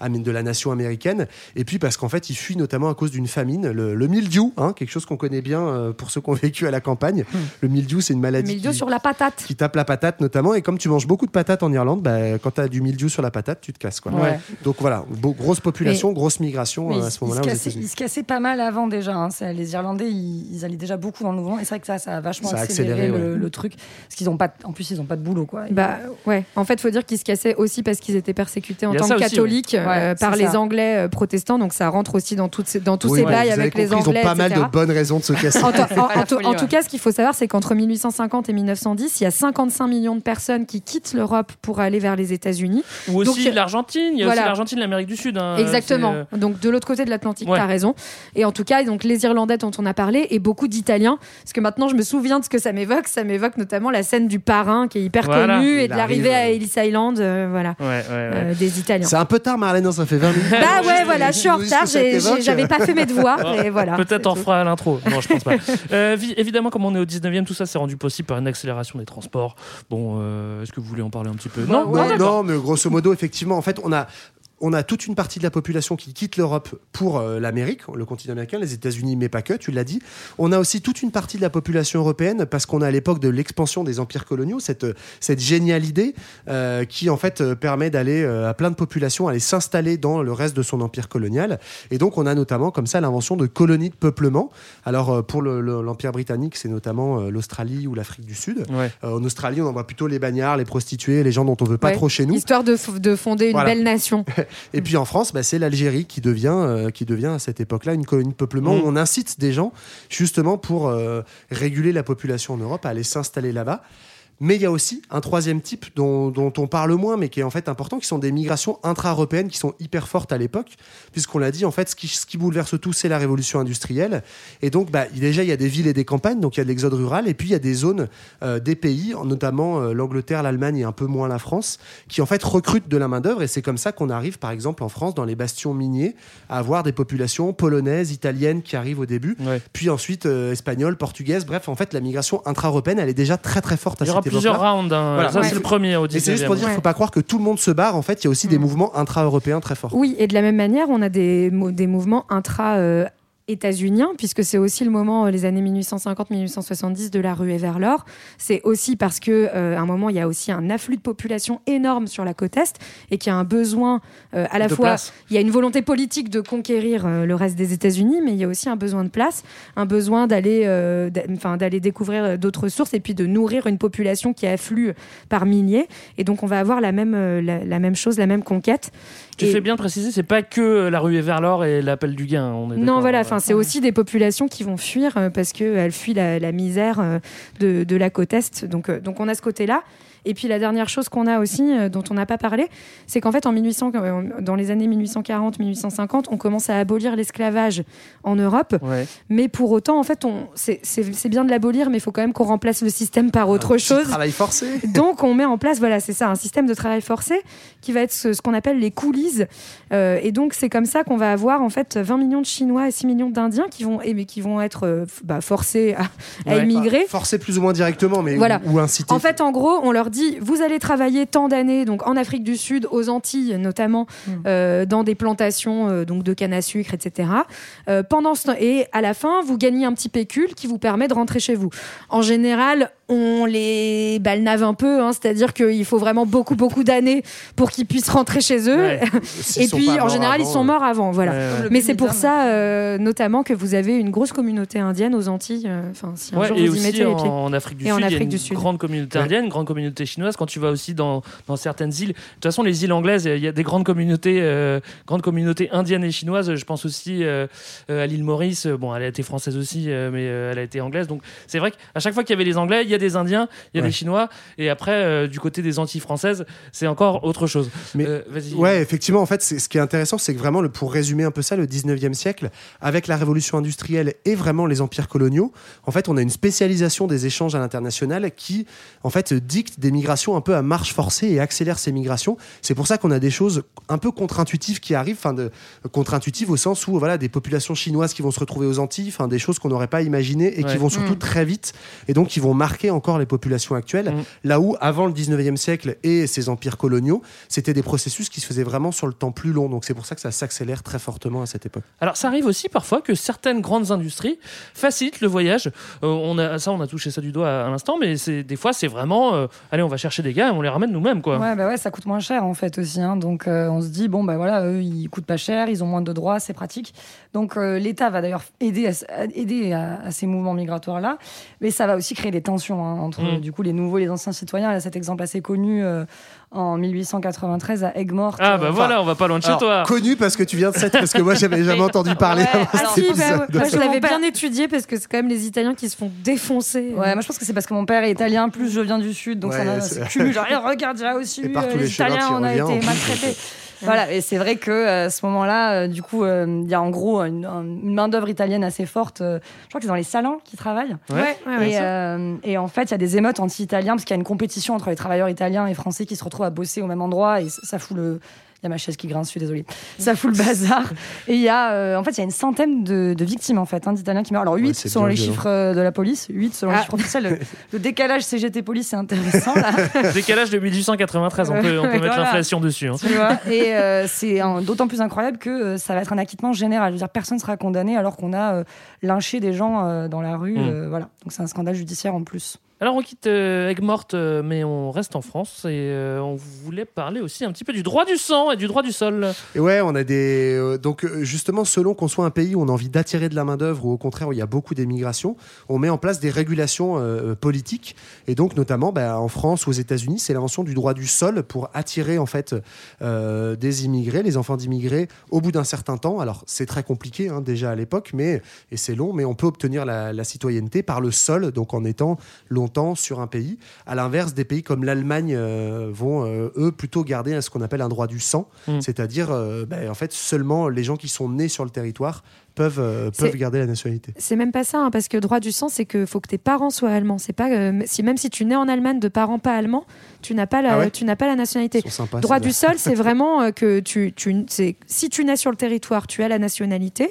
de la nation américaine. Et puis parce qu'en fait, ils fuient notamment à cause d'une famine, le, le mildiou, hein, quelque chose qu'on connaît bien pour ceux qui ont vécu à la campagne. Le mildiou, c'est une maladie Mildiou qui, sur la patate. qui tape la patate notamment. Et comme tu manges beaucoup de patates en Irlande, bah, quand tu as du mildiou sur la patate, tu te casses. Quoi. Ouais. Donc voilà, beau- grosse population, grosse migration euh, à ce ils, moment-là ils se cassaient pas mal avant déjà. hein. Les Irlandais, ils, ils allaient déjà beaucoup dans le mouvement. Et c'est vrai que ça, ça a vachement Ça a accéléré, accéléré, le, ouais. le truc. Parce qu'ils ont pas, en plus, ils ont pas de boulot, quoi. Bah ouais. En fait, faut dire qu'ils se cassaient aussi parce qu'ils étaient persécutés en Il tant que aussi, catholiques ouais. euh, Ouais, par les ça. Anglais euh, protestants. Donc ça rentre aussi dans toutes ces, dans tous Oui, ces avez avec les Anglais. Ils ont pas mal de bonnes raisons de se casser. En, [LAUGHS] tout cas, ce qu'il faut savoir, c'est qu'entre 1850 et 1910, il y a 55 millions de personnes qui quittent l'Europe pour aller vers les États-Unis. Ou aussi Donc, l'Argentine, il y a voilà. aussi l'Argentine, l'Amérique du Sud. hein. Exactement. C'est, euh, Donc de l'autre côté de l'Atlantique, Ouais. tu as raison. Et en tout cas, donc les Irlandais dont on a parlé et beaucoup d'Italiens, parce que maintenant je me souviens de ce que ça m'évoque. Ça m'évoque notamment la scène du parrain qui est hyper Voilà. connue et de l'arrivée à Ellis Island, euh, voilà, Ouais, ouais, ouais. euh, des Italiens. C'est un peu tard, Marlène, hein, ça fait 20 minutes. Bah ouais, voilà, je suis en retard. J'avais pas fait mes devoirs [LAUGHS] et voilà. Peut-être on fera à l'intro. Non, je pense pas. Euh, vi- évidemment, comme on est au 19e, tout ça s'est rendu possible par une accélération des transports. Bon, euh, est-ce que vous voulez en parler un petit peu Bah Non, ouais. non, mais grosso modo, effectivement, en fait, on a. On a toute une partie de la population qui quitte l'Europe pour euh, l'Amérique, le continent américain, les États-Unis, mais pas que, tu l'as dit. On a aussi toute une partie de la population européenne parce qu'on a à l'époque de l'expansion des empires coloniaux, cette, cette géniale idée euh, qui en fait euh, permet d'aller euh, à plein de populations, aller s'installer dans le reste de son empire colonial. Et donc on a notamment comme ça l'invention de colonies de peuplement. Alors pour le- le- l'empire britannique, c'est notamment l'Australie ou l'Afrique du Sud. Ouais. En Australie, on envoie plutôt les bagnards, les prostituées, les gens dont on veut pas Ouais. trop chez nous. Histoire de, fonder une Voilà. belle nation. [LAUGHS] Et puis en France, bah, c'est l'Algérie qui devient, euh, qui devient à cette époque-là une colonie de peuplement Mm. où on incite des gens justement pour euh, réguler la population en Europe à aller s'installer là-bas. Mais il y a aussi un troisième type dont, dont on parle moins, mais qui est en fait important, qui sont des migrations intra-européennes qui sont hyper fortes à l'époque, puisqu'on l'a dit, en fait, ce qui, ce qui bouleverse tout, c'est la révolution industrielle. Et donc, bah, déjà, il y a des villes et des campagnes, donc il y a de l'exode rural, et puis il y a des zones euh, des pays, notamment euh, l'Angleterre, l'Allemagne et un peu moins la France, qui en fait recrutent de la main-d'œuvre. Et c'est comme ça qu'on arrive, par exemple, en France, dans les bastions miniers, à avoir des populations polonaises, italiennes qui arrivent au début, Ouais. puis ensuite euh, espagnoles, portugaises. Bref, en fait, la migration intra-européenne, elle est déjà très très forte à cette plusieurs rounds. hein. Voilà. Ça, Ouais. c'est le premier au 19e. Et c'est juste pour dire qu'il ne faut pas croire que tout le monde se barre. En fait, il y a aussi des mouvements intra-européens très forts. Oui, et de la même manière, on a des, des mouvements intra. États-uniens, puisque c'est aussi le moment, euh, les années 1850-1870, de la ruée vers l'or. C'est aussi parce que euh, à un moment, il y a aussi un afflux de population énorme sur la côte est et qu'il y a un besoin euh, à la De fois, place. il y a une volonté politique de conquérir euh, le reste des États-Unis, mais il y a aussi un besoin de place, un besoin d'aller, d'a- enfin d'aller découvrir d'autres sources et puis de nourrir une population qui afflue par milliers. Et donc, on va avoir la même, la, la même chose, la même conquête. Tu Et- fais bien de préciser, c'est pas que la rue est vers l'or et l'appel du gain. On est Non, voilà, enfin, c'est aussi des populations qui vont fuir euh, parce qu'elles fuient la, la misère euh, de, de la côte Est. Donc, euh, donc on a ce côté-là. Et puis la dernière chose qu'on a aussi, euh, dont on n'a pas parlé, c'est qu'en fait, en 1800, euh, dans les années 1840-1850, on commence à abolir l'esclavage en Europe. Ouais. Mais pour autant, en fait, on- c'est c'est- c'est bien de l'abolir, mais il faut quand même qu'on remplace le système par autre chose. Travail forcé. [LAUGHS] Donc on met en place, voilà, c'est ça, un système de travail forcé qui va être ce, ce qu'on appelle les coulisses. Euh, et donc c'est comme ça qu'on va avoir en fait 20 millions de Chinois et 6 millions d'Indiens qui vont, et, qui vont être euh, bah, forcés à, à Ouais. immigrer. Forcé plus ou moins directement, mais Voilà. ou, ou incité. En fait, en gros, on leur dit vous allez travailler tant d'années, donc en Afrique du Sud, aux Antilles notamment, euh, dans des plantations euh, donc de canne à sucre, etc. Euh, pendant ce temps, et à la fin, vous gagnez un petit pécule qui vous permet de rentrer chez vous. En général, on les balnave un peu, hein, c'est-à-dire qu'il faut vraiment beaucoup beaucoup d'années pour qu'ils puissent rentrer chez eux. Ouais. [LAUGHS] Et puis, en général, ils sont euh, morts avant, voilà. Ouais, ouais. Mais c'est pour ça, euh, notamment, que vous avez une grosse communauté indienne aux Antilles. euh, Enfin, si un Ouais, jour et vous y aussi mettez les pieds. en, en Afrique du Et en Sud, il y a une du Sud. grande communauté Ouais. indienne, une grande communauté chinoise. Quand tu vas aussi dans, dans certaines îles, de toute façon, les îles anglaises, il y a des grandes communautés, euh, grandes communautés indiennes et chinoises. Je pense aussi euh, à l'île Maurice. Bon, elle a été française aussi, mais euh, elle a été anglaise. Donc, c'est vrai qu'à chaque fois qu'il y avait les Anglais, il y a des Indiens, il y a Ouais. des Chinois, et après, euh, du côté des Antilles françaises, c'est encore autre chose. Mais- Euh. Ouais, effectivement, en fait, ce qui est intéressant, c'est que vraiment, le, pour résumer un peu ça, le 19e siècle, avec la révolution industrielle et vraiment les empires coloniaux, en fait, on a une spécialisation des échanges à l'international qui, en fait, dicte des migrations un peu à marche forcée et accélère ces migrations. C'est pour ça qu'on a des choses un peu contre-intuitives qui arrivent, enfin, contre-intuitives au sens où, voilà, des populations chinoises qui vont se retrouver aux Antilles, enfin, des choses qu'on n'aurait pas imaginées et Ouais. qui vont surtout Mm. très vite et donc qui vont marquer encore les populations actuelles. Mm. Là où, avant le 19e siècle et ces empires coloniaux, c'était des processus qui se faisaient vraiment sur le temps plus long. Donc c'est pour ça que ça s'accélère très fortement à cette époque. Alors, ça arrive aussi parfois que certaines grandes industries facilitent le voyage. Euh, on a, ça, on a touché ça du doigt à, à l'instant, mais c'est, des fois, c'est vraiment euh, allez, on va chercher des gars et on les ramène nous-mêmes. Quoi. Ouais, bah ouais, ça coûte moins cher en fait aussi. hein. Donc euh, on se dit, bon, bah voilà, eux, ils coûtent pas cher, ils ont moins de droits, c'est pratique. Donc euh, l'État va d'ailleurs aider, à, aider à, à ces mouvements migratoires-là, mais ça va aussi créer des tensions hein, entre Mm. du coup les nouveaux et les anciens citoyens. Il y a cet exemple assez connu euh, en 1893 à Aigues-Mortes. Ah, bah euh, voilà, on va pas loin de chez Alors, toi. Connu parce que tu viens de cette, parce que moi j'avais [LAUGHS] jamais entendu parler Ouais, avant alors, Ah cet si, bah, moi je l'avais bien étudié parce que c'est quand même les Italiens qui se font défoncer. Ouais, moi je pense que c'est parce que mon père est italien, plus je viens du sud, donc Ouais, ça m'a- c'est- c'est cumul. Genre, eh, regarde, a aussi euh, les les Italiens, on a été maltraités. Voilà, et c'est vrai que euh, à ce moment-là, euh, du coup, euh, il y a en gros une, une main d'œuvre italienne assez forte. euh, je crois que c'est dans les salons qui travaillent. Ouais. ouais, ouais, et, euh, et en fait, il y a des émeutes anti-italiens parce qu'il y a une compétition entre les travailleurs italiens et français qui se retrouvent à bosser au même endroit et ça fout le. Il y a ma chaise qui grince, je suis désolée. Ça fout le bazar. Et il y a, euh, en fait, il y a une centaine de, de victimes, en fait, hein, d'Italiens qui meurent. Alors, 8 c'est selon les violent. chiffres euh, de la police, 8 selon les Ah. chiffres officiels. Le, [LAUGHS] le décalage CGT police, c'est intéressant, là. [LAUGHS] Décalage de 1893, on peut, on peut mettre Voilà. l'inflation dessus. hein. Tu vois et euh, c'est d'autant plus incroyable que euh, ça va être un acquittement général. Je veux dire, personne sera condamné alors qu'on a euh, lynché des gens euh, dans la rue. Mm. euh, voilà. Donc c'est un scandale judiciaire en plus. Alors on quitte euh, Aigues-Mortes, euh, mais on reste en France et euh, on voulait parler aussi un petit peu du droit du sang et du droit du sol. Et ouais, on a des. donc, justement, selon qu'on soit un pays où on a envie d'attirer de la main-d'œuvre ou au contraire où il y a beaucoup d'émigration, on met en place des régulations politiques. Et donc, notamment, bah, en France aux États-Unis, c'est l'invention du droit du sol pour attirer, en fait, des immigrés, les enfants d'immigrés, au bout d'un certain temps. Alors, c'est très compliqué, hein, déjà à l'époque, mais, et c'est long, mais on peut obtenir la, la citoyenneté par le sol, donc en étant longtemps sur un pays. À l'inverse, des pays comme l'Allemagne euh, vont, euh, eux, plutôt garder ce qu'on appelle un droit du sang, Mm. c'est-à-dire, euh, ben, en fait, seulement les gens qui sont nés sur le territoire peuvent, euh, peuvent garder la nationalité. C'est même pas ça, hein, parce que droit du sang, c'est que faut que tes parents soient allemands. C'est pas euh, si même si tu nais en Allemagne de parents pas allemands, tu n'as pas la, Ah ouais tu n'as pas la nationalité. Ils sont sympas, Droit du sol, c'est [LAUGHS] vraiment euh, que tu, tu c'est si tu nais sur le territoire, tu as la nationalité.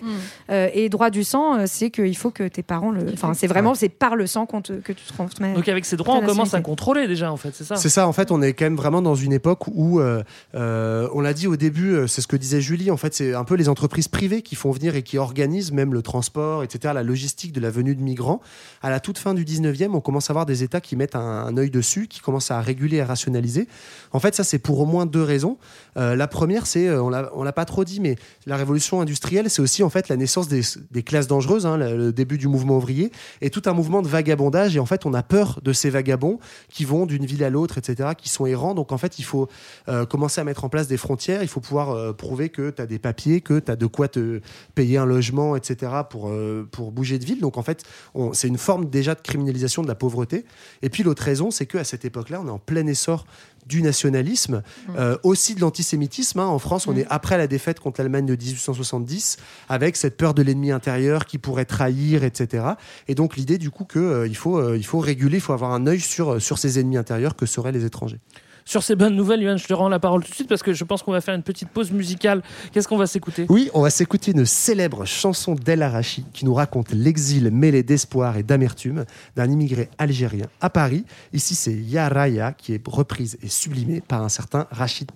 Euh, et droit du sang, c'est qu'il faut que tes parents le. Enfin, c'est vraiment c'est par le sang qu'on te- que tu transmets. Donc avec ces droits, on commence à contrôler déjà en fait, c'est ça C'est ça, en fait, on est quand même vraiment dans une époque où, euh, euh, on l'a dit au début, c'est ce que disait Julie, en fait, c'est un peu les entreprises privées qui font venir et qui organisent même le transport, etc., la logistique de la venue de migrants. À la toute fin du 19e, on commence à avoir des États qui mettent un, un œil dessus, qui commencent à réguler et à rationaliser. En fait, ça, c'est pour au moins deux raisons. Euh, la première, c'est, euh, on on l'a pas trop dit, mais la révolution industrielle, c'est aussi en fait la naissance des, classes dangereuses, hein, le, début du mouvement ouvrier, et tout un mouvement de vagabondage. Et en fait, on a peur de ces vagabonds qui vont d'une ville à l'autre, etc., qui sont errants. Donc en fait, il faut euh, commencer à mettre en place des frontières. Il faut pouvoir prouver que tu as des papiers, que tu as de quoi te payer un logement logement, etc., pour, euh, pour bouger de ville. Donc en fait, c'est une forme déjà de criminalisation de la pauvreté. Et puis l'autre raison, c'est qu'à cette époque-là, on est en plein essor du nationalisme, euh, aussi de l'antisémitisme. hein. En France, on est après la défaite contre l'Allemagne de 1870, avec cette peur de l'ennemi intérieur qui pourrait trahir, etc. Et donc l'idée du coup qu'il faut, euh, il faut réguler, il faut avoir un œil sur, sur ces ennemis intérieurs que seraient les étrangers. Sur ces bonnes nouvelles, Yoann, je te rends la parole tout de suite parce que je pense qu'on va faire une petite pause musicale. Qu'est-ce qu'on va s'écouter? Oui, on va s'écouter une célèbre chanson d'El Arachi qui nous raconte l'exil mêlé d'espoir et d'amertume d'un immigré algérien à Paris. Ici, c'est Ya Raya qui est reprise et sublimée par un certain Rachid.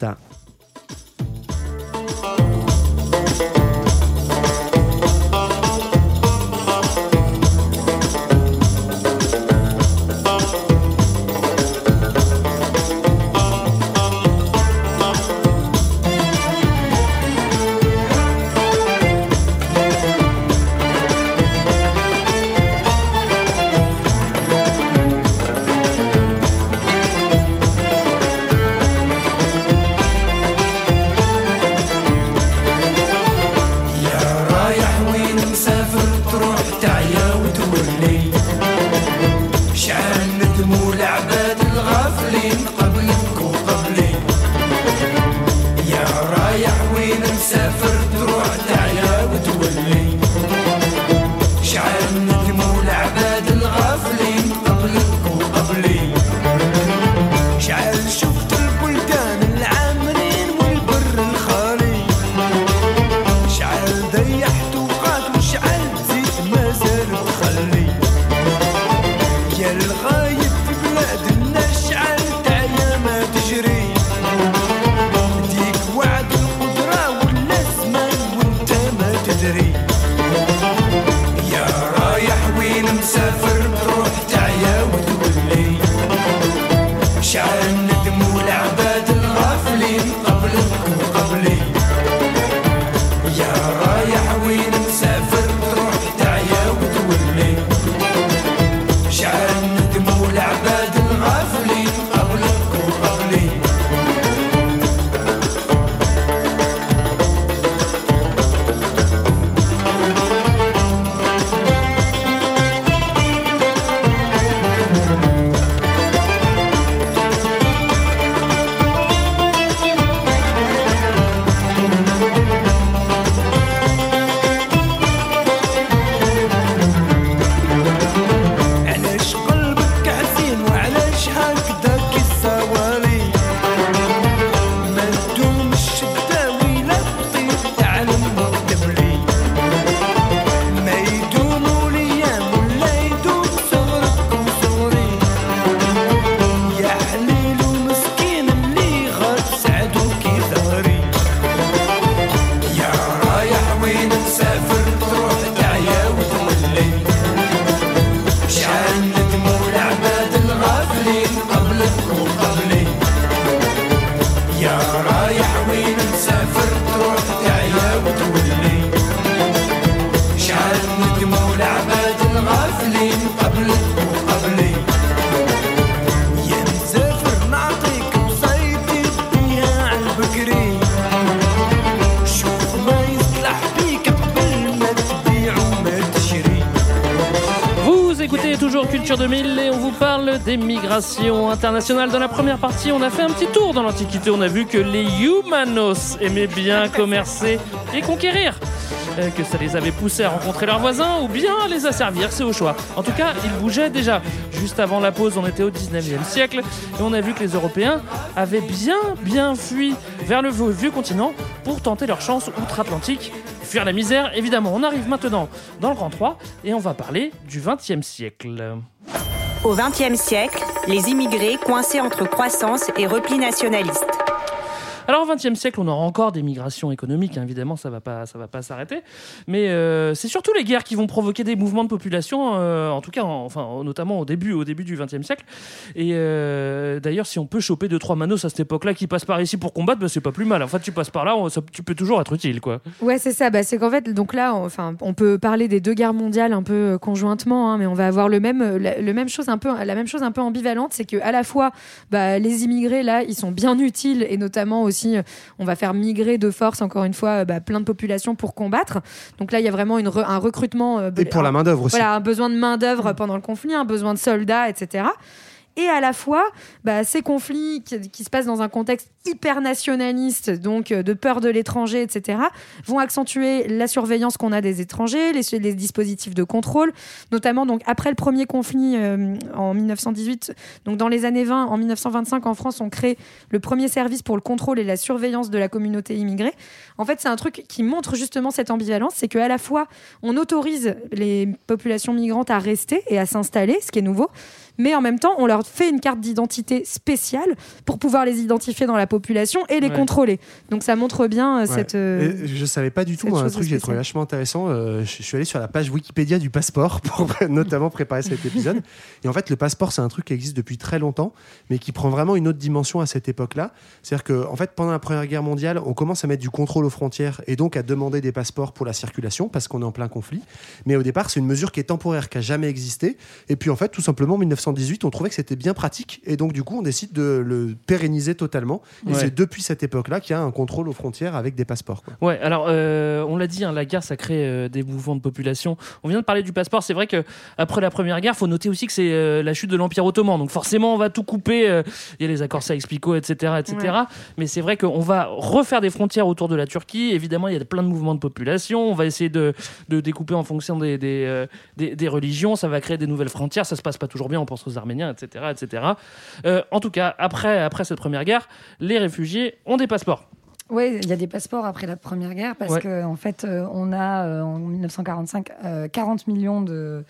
Des migrations internationales. Dans la première partie, on a fait un petit tour dans l'Antiquité. On a vu que les humanos aimaient bien [LAUGHS] commercer et conquérir. Euh, que ça les avait poussés à rencontrer leurs voisins ou bien à les asservir, c'est au choix. En tout cas, ils bougeaient déjà. Juste avant la pause, on était au 19e siècle et on a vu que les Européens avaient bien, bien fui vers le vieux vieux continent pour tenter leur chance outre-Atlantique fuir la misère, évidemment. On arrive maintenant dans le Grand 3 et on va parler du 20e siècle. Au XXe siècle, les immigrés coincés entre croissance et repli nationaliste. Alors au XXe siècle, on aura encore des migrations économiques, hein, évidemment, ça va pas, ça va pas s'arrêter. Mais euh, c'est surtout les guerres qui vont provoquer des mouvements de population, euh, en tout cas, en- enfin, notamment au début, au début du XXe siècle. Et euh, d'ailleurs, si on peut choper deux trois manos à cette époque-là qui passent par ici pour combattre, bah, c'est pas plus mal. En fait, tu passes par là, tu peux toujours être utile, quoi. Ouais, c'est ça. Bah, c'est qu'en fait, donc là, on, on peut parler des deux guerres mondiales un peu conjointement, hein, mais on va avoir le même, la, le même chose un peu, la même chose un peu ambivalente, c'est que à la fois, bah, les immigrés là, ils sont bien utiles et notamment aussi aussi, euh, on va faire migrer de force, encore une fois, euh, bah, plein de populations pour combattre. Donc là, il y a vraiment une re- un recrutement. euh, Et pour la main-d'œuvre aussi. Voilà, un besoin de main-d'œuvre pendant le conflit, un besoin de soldats, etc. Et à la fois, bah, ces conflits qui, se passent dans un contexte hyper nationaliste, donc euh, de peur de l'étranger, etc., vont accentuer la surveillance qu'on a des étrangers, les, les dispositifs de contrôle, notamment donc après le premier conflit euh, en 1918, donc dans les années 20, en 1925 en France, on crée le premier service pour le contrôle et la surveillance de la communauté immigrée. En fait, c'est un truc qui montre justement cette ambivalence, c'est qu'à la fois on autorise les populations migrantes à rester et à s'installer, ce qui est nouveau, mais en même temps, on leur fait une carte d'identité spéciale pour pouvoir les identifier dans la population et les Ouais. contrôler. Donc ça montre bien euh, Ouais. cette. euh, Et je savais pas du tout, un truc que j'ai trouvé vachement intéressant. euh, je je suis allé sur la page Wikipédia du passeport [LAUGHS] pour notamment préparer cet épisode. Et en fait, le passeport, c'est un truc qui existe depuis très longtemps, mais qui prend vraiment une autre dimension à cette époque-là. C'est-à-dire que, en fait, pendant la Première Guerre mondiale, on commence à mettre du contrôle aux frontières et donc à demander des passeports pour la circulation parce qu'on est en plein conflit. Mais au départ, c'est une mesure qui est temporaire, qui a jamais existé. Et puis, en fait, tout simplement, en 1918, on trouvait que c'était bien pratique et donc du coup, on décide de le pérenniser totalement. Et Ouais. c'est depuis cette époque-là qu'il y a un contrôle aux frontières avec des passeports. quoi. Ouais, alors euh, on l'a dit, hein, la guerre ça crée euh, des mouvements de population. On vient de parler du passeport. C'est vrai que après la première guerre, faut noter aussi que c'est euh, la chute de l'Empire ottoman. Donc forcément, on va tout couper. euh, Il y a les accords Saïx-Picot, etc., etc. Ouais. Mais c'est vrai qu'on va refaire des frontières autour de la Turquie. Évidemment, il y a plein de mouvements de population. On va essayer de, de découper en fonction des, des, euh, des- des religions. Ça va créer des nouvelles frontières. Ça se passe pas toujours bien. On pense aux Arméniens, etc., etc. Euh, en tout cas, après, après cette première guerre, les réfugiés ont des passeports. Oui, il y a des passeports après la Première Guerre parce Ouais. qu'en en fait, euh, on a euh, en 1945 euh, 40 millions de,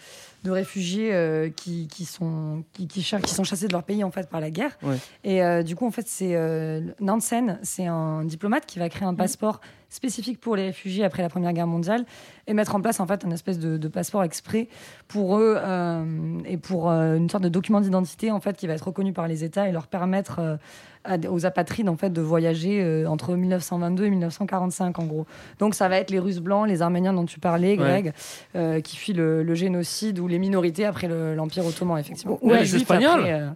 de réfugiés euh, qui, qui, sont, qui, qui, cher- qui sont chassés de leur pays en fait par la guerre. Ouais. Et euh, du coup, en fait, c'est euh, Nansen, c'est un diplomate qui va créer un passeport spécifique pour les réfugiés après la Première Guerre mondiale et mettre en place en fait un espèce de, de passeport exprès pour eux euh, et pour euh, une sorte de document d'identité en fait qui va être reconnu par les États et leur permettre euh, à aux apatrides en fait de voyager euh, entre 1922 et 1945 en gros. Donc ça va être les Russes blancs, les Arméniens dont tu parlais, Greg, euh, qui fuient le, le génocide ou les minorités après le- l'Empire ottoman effectivement. Ouais, Ou les Juifs Espagnols. après, euh,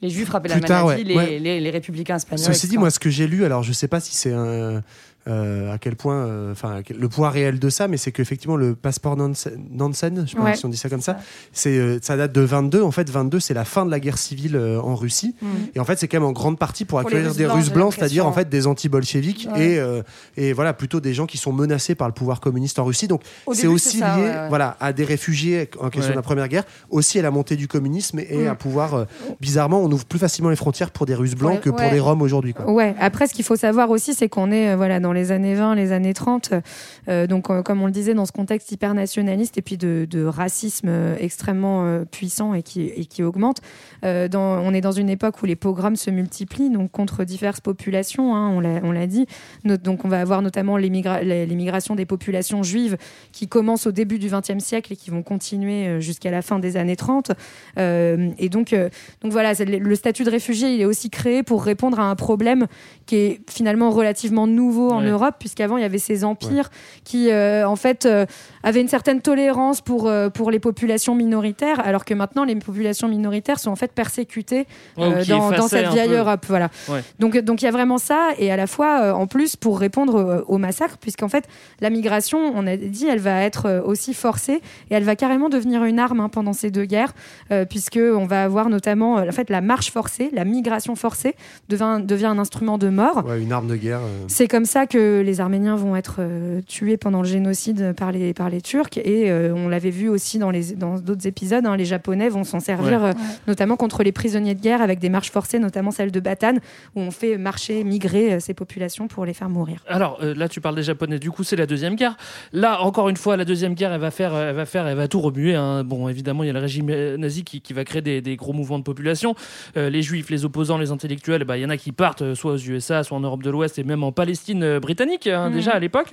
les Juifs après la Plus tard, maladie, ouais, les, ouais. Les, les républicains espagnols. Ceci dit, etc. moi, ce que j'ai lu, alors je sais pas si c'est un. Euh, à quel point, euh, enfin, le poids réel de ça, mais c'est qu'effectivement le passeport Nansen, Nansen, je sais pas Ouais. si on dit ça comme ça, c'est euh, ça date de 22. En fait, 22, c'est la fin de la guerre civile euh, en Russie, Mm. et en fait, c'est quand même en grande partie pour, accueillir Russes des Russes blancs, c'est-à-dire en fait des anti-bolcheviques Ouais. et euh, et voilà plutôt des gens qui sont menacés par le pouvoir communiste en Russie. Donc Au c'est aussi ça, lié, ouais, ouais. voilà, à des réfugiés en question Ouais. de la première guerre, aussi à la montée du communisme et Mm. à pouvoir, euh, bizarrement, on ouvre plus facilement les frontières pour des Russes blancs Ouais, que pour ouais. des Roms aujourd'hui. quoi. Ouais, après, ce qu'il faut savoir aussi, c'est qu'on est euh, voilà, dans les années 20, les années 30, euh, donc euh, comme on le disait, dans ce contexte hyper nationaliste et puis de, racisme euh, extrêmement puissant et qui, augmente. On est dans une époque où les pogroms se multiplient, donc contre diverses populations, hein, on l'a dit. Donc on va avoir notamment l'émigration des populations juives qui commencent au début du XXe siècle et qui vont continuer jusqu'à la fin des années 30. Euh, et donc, donc voilà, le statut de réfugié, il est aussi créé pour répondre à un problème qui est finalement relativement nouveau en Ouais. Europe, puisqu'avant il y avait ces empires qui, euh, en fait, avaient une certaine tolérance pour, euh, pour les populations minoritaires, alors que maintenant les populations minoritaires sont en fait persécutées euh, dans, cette vieille. Europe. Voilà. Ouais. Donc, donc il y a vraiment ça, et à la fois, euh, en plus, pour répondre au massacre, puisqu'en fait, la migration, on a dit, elle va être aussi forcée, et elle va carrément devenir une arme hein, pendant ces deux guerres, euh, puisque on va avoir notamment, en fait, la marche forcée, la migration forcée devient, devient un instrument de mort. Ouais, une arme de guerre. euh. C'est comme ça que les Arméniens vont être euh, tués pendant le génocide par les, par les Turcs. Et euh, on l'avait vu aussi dans les- dans d'autres épisodes, hein, les Japonais vont s'en servir Ouais. euh, notamment contre les prisonniers de guerre avec des marches forcées, notamment celle de Batane, où on fait marcher, migrer euh, ces populations pour les faire mourir. Alors là, tu parles des Japonais. Du coup, c'est la deuxième guerre. Là, encore une fois, la deuxième guerre, elle va faire, elle va faire, elle va tout remuer. hein. Bon, évidemment, il y a le régime nazi qui, qui va créer des, des gros mouvements de population. Les Juifs, les opposants, les intellectuels, bah, il y en a qui partent, soit aux USA, soit en Europe de l'Ouest et même en Palestine britanniques hein, Mhm. déjà à l'époque.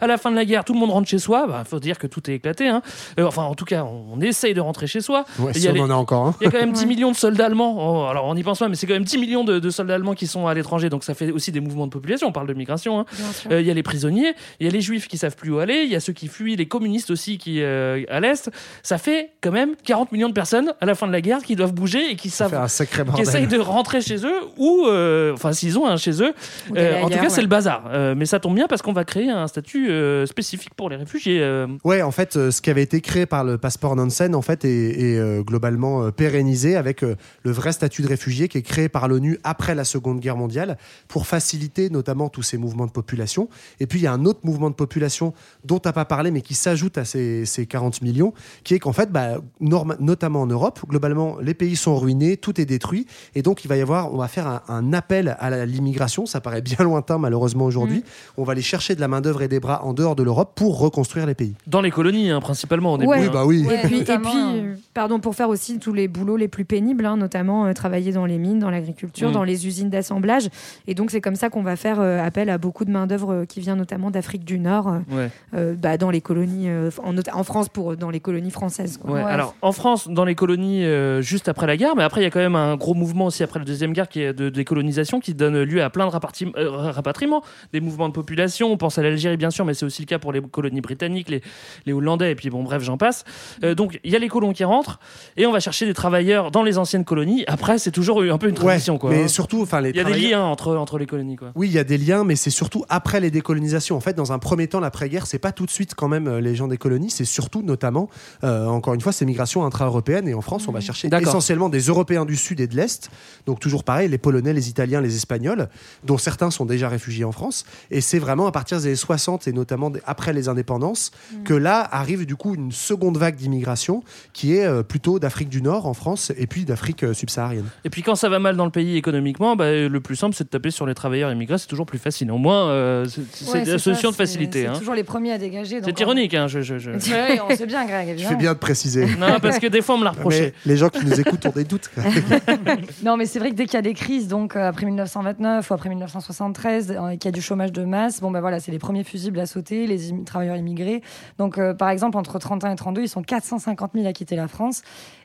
À la fin de la guerre, tout le monde rentre chez soi. Faut dire que tout est éclaté. hein. Euh, enfin, en tout cas, on, on essaye de rentrer chez soi. Ouais, Il si y a on les- en a encore un. il y a quand même [LAUGHS] 10 millions de soldats allemands. Oh, alors on n'y pense pas, mais c'est quand même 10 millions de, de soldats allemands qui sont à l'étranger. Donc ça fait aussi des mouvements de population. On parle de migration. hein. Euh, Il y a les prisonniers, il y a les juifs qui savent plus où aller, il y a ceux qui fuient, les communistes aussi qui euh, à l'est. Ça fait quand même 40 millions de personnes à la fin de la guerre qui doivent bouger et qui Ça savent un sacré qui essayent de rentrer chez eux ou euh, enfin s'ils ont un chez eux Euh, en tout cas c'est le bazar Euh, mais ça tombe bien parce qu'on va créer un statut euh, spécifique pour les réfugiés euh. Ouais, en fait, euh, ce qui avait été créé par le passeport Nansen, en fait, est, est, euh, globalement euh, pérennisé avec le vrai statut de réfugié qui est créé par l'ONU après la Seconde Guerre mondiale pour faciliter notamment tous ces mouvements de population. Et puis, il y a un autre mouvement de population dont tu n'as pas parlé, mais qui s'ajoute à ces, ces 40 millions, qui est qu'en fait, bah, notamment en Europe, globalement, les pays sont ruinés, tout est détruit. Et donc, il va y avoir, on va faire un, un appel à l'immigration. Ça paraît bien [LAUGHS] lointain, malheureusement, aujourd'hui. On va aller chercher de la main-d'œuvre et des bras en dehors de l'Europe pour reconstruire les pays. Dans les colonies hein, principalement au début Ouais. Oui, hein. bah oui. Ouais, Et puis, et puis euh, pardon, pour faire aussi tous les boulots les plus pénibles, hein, notamment euh, travailler dans les mines, dans l'agriculture, Mm. dans les usines d'assemblage. Et donc, c'est comme ça qu'on va faire euh, appel à beaucoup de main-d'œuvre euh, qui vient notamment d'Afrique du Nord, euh, Ouais. euh, bah, dans les colonies, euh, en, France, pour, dans les colonies françaises. quoi. Ouais, Ouais. Alors en France, dans les colonies euh, juste après la guerre, mais après il y a quand même un gros mouvement aussi après la deuxième guerre qui est de décolonisation qui donne lieu à plein de euh, rapatriements, des mouvements de population. On pense à l'Algérie bien sûr, mais c'est aussi le cas pour les colonies britanniques, les, les Hollandais et puis bon bref j'en passe. Euh, donc il y a les colons qui rentrent et on va chercher des travailleurs dans les anciennes colonies. Après c'est toujours un peu une transition quoi. mais hein. surtout, enfin, les Il y a des liens entre entre les colonies quoi. Oui, il y a des liens, mais c'est surtout après les décolonisations. En fait, dans un premier temps, l'après-guerre, c'est pas tout de suite quand même euh, les gens des colonies, c'est surtout notamment, euh, encore une fois, ces migrations intra-européennes. Et en France, on va chercher D'accord. essentiellement des Européens du Sud et de l'Est. Donc toujours pareil, les Polonais, les Italiens, les Espagnols, dont certains sont déjà réfugiés en France. Et c'est vraiment à partir des années 60 et notamment après les indépendances que là arrive du coup une seconde vague d'immigration qui est euh, plutôt d'Afrique du Nord en France et puis d'Afrique euh, subsaharienne. Et puis quand ça va mal dans le pays économiquement, bah, le plus simple c'est de taper sur les travailleurs immigrés, c'est toujours plus facile. Au moins euh, c'est ouais, la ça, de facilité. C'est hein. toujours les premiers à dégager. C'est ironique, hein, je, je, je- on- [LAUGHS] Ouais, on sait bien, Greg, Je évidemment. fais bien de préciser. [LAUGHS] Non, parce que des fois on me l'a reproché. Mais les gens qui nous écoutent ont des doutes. [LAUGHS] Non, mais c'est vrai que dès qu'il y a des crises, donc après 1929 ou après 1973, euh, qu'il y a du chômage de masse, bon ben voilà, c'est les premiers fusibles à sauter, les im- travailleurs immigrés. Donc euh, par exemple, entre 31 et 32, ils sont 450 000 à quitter la France.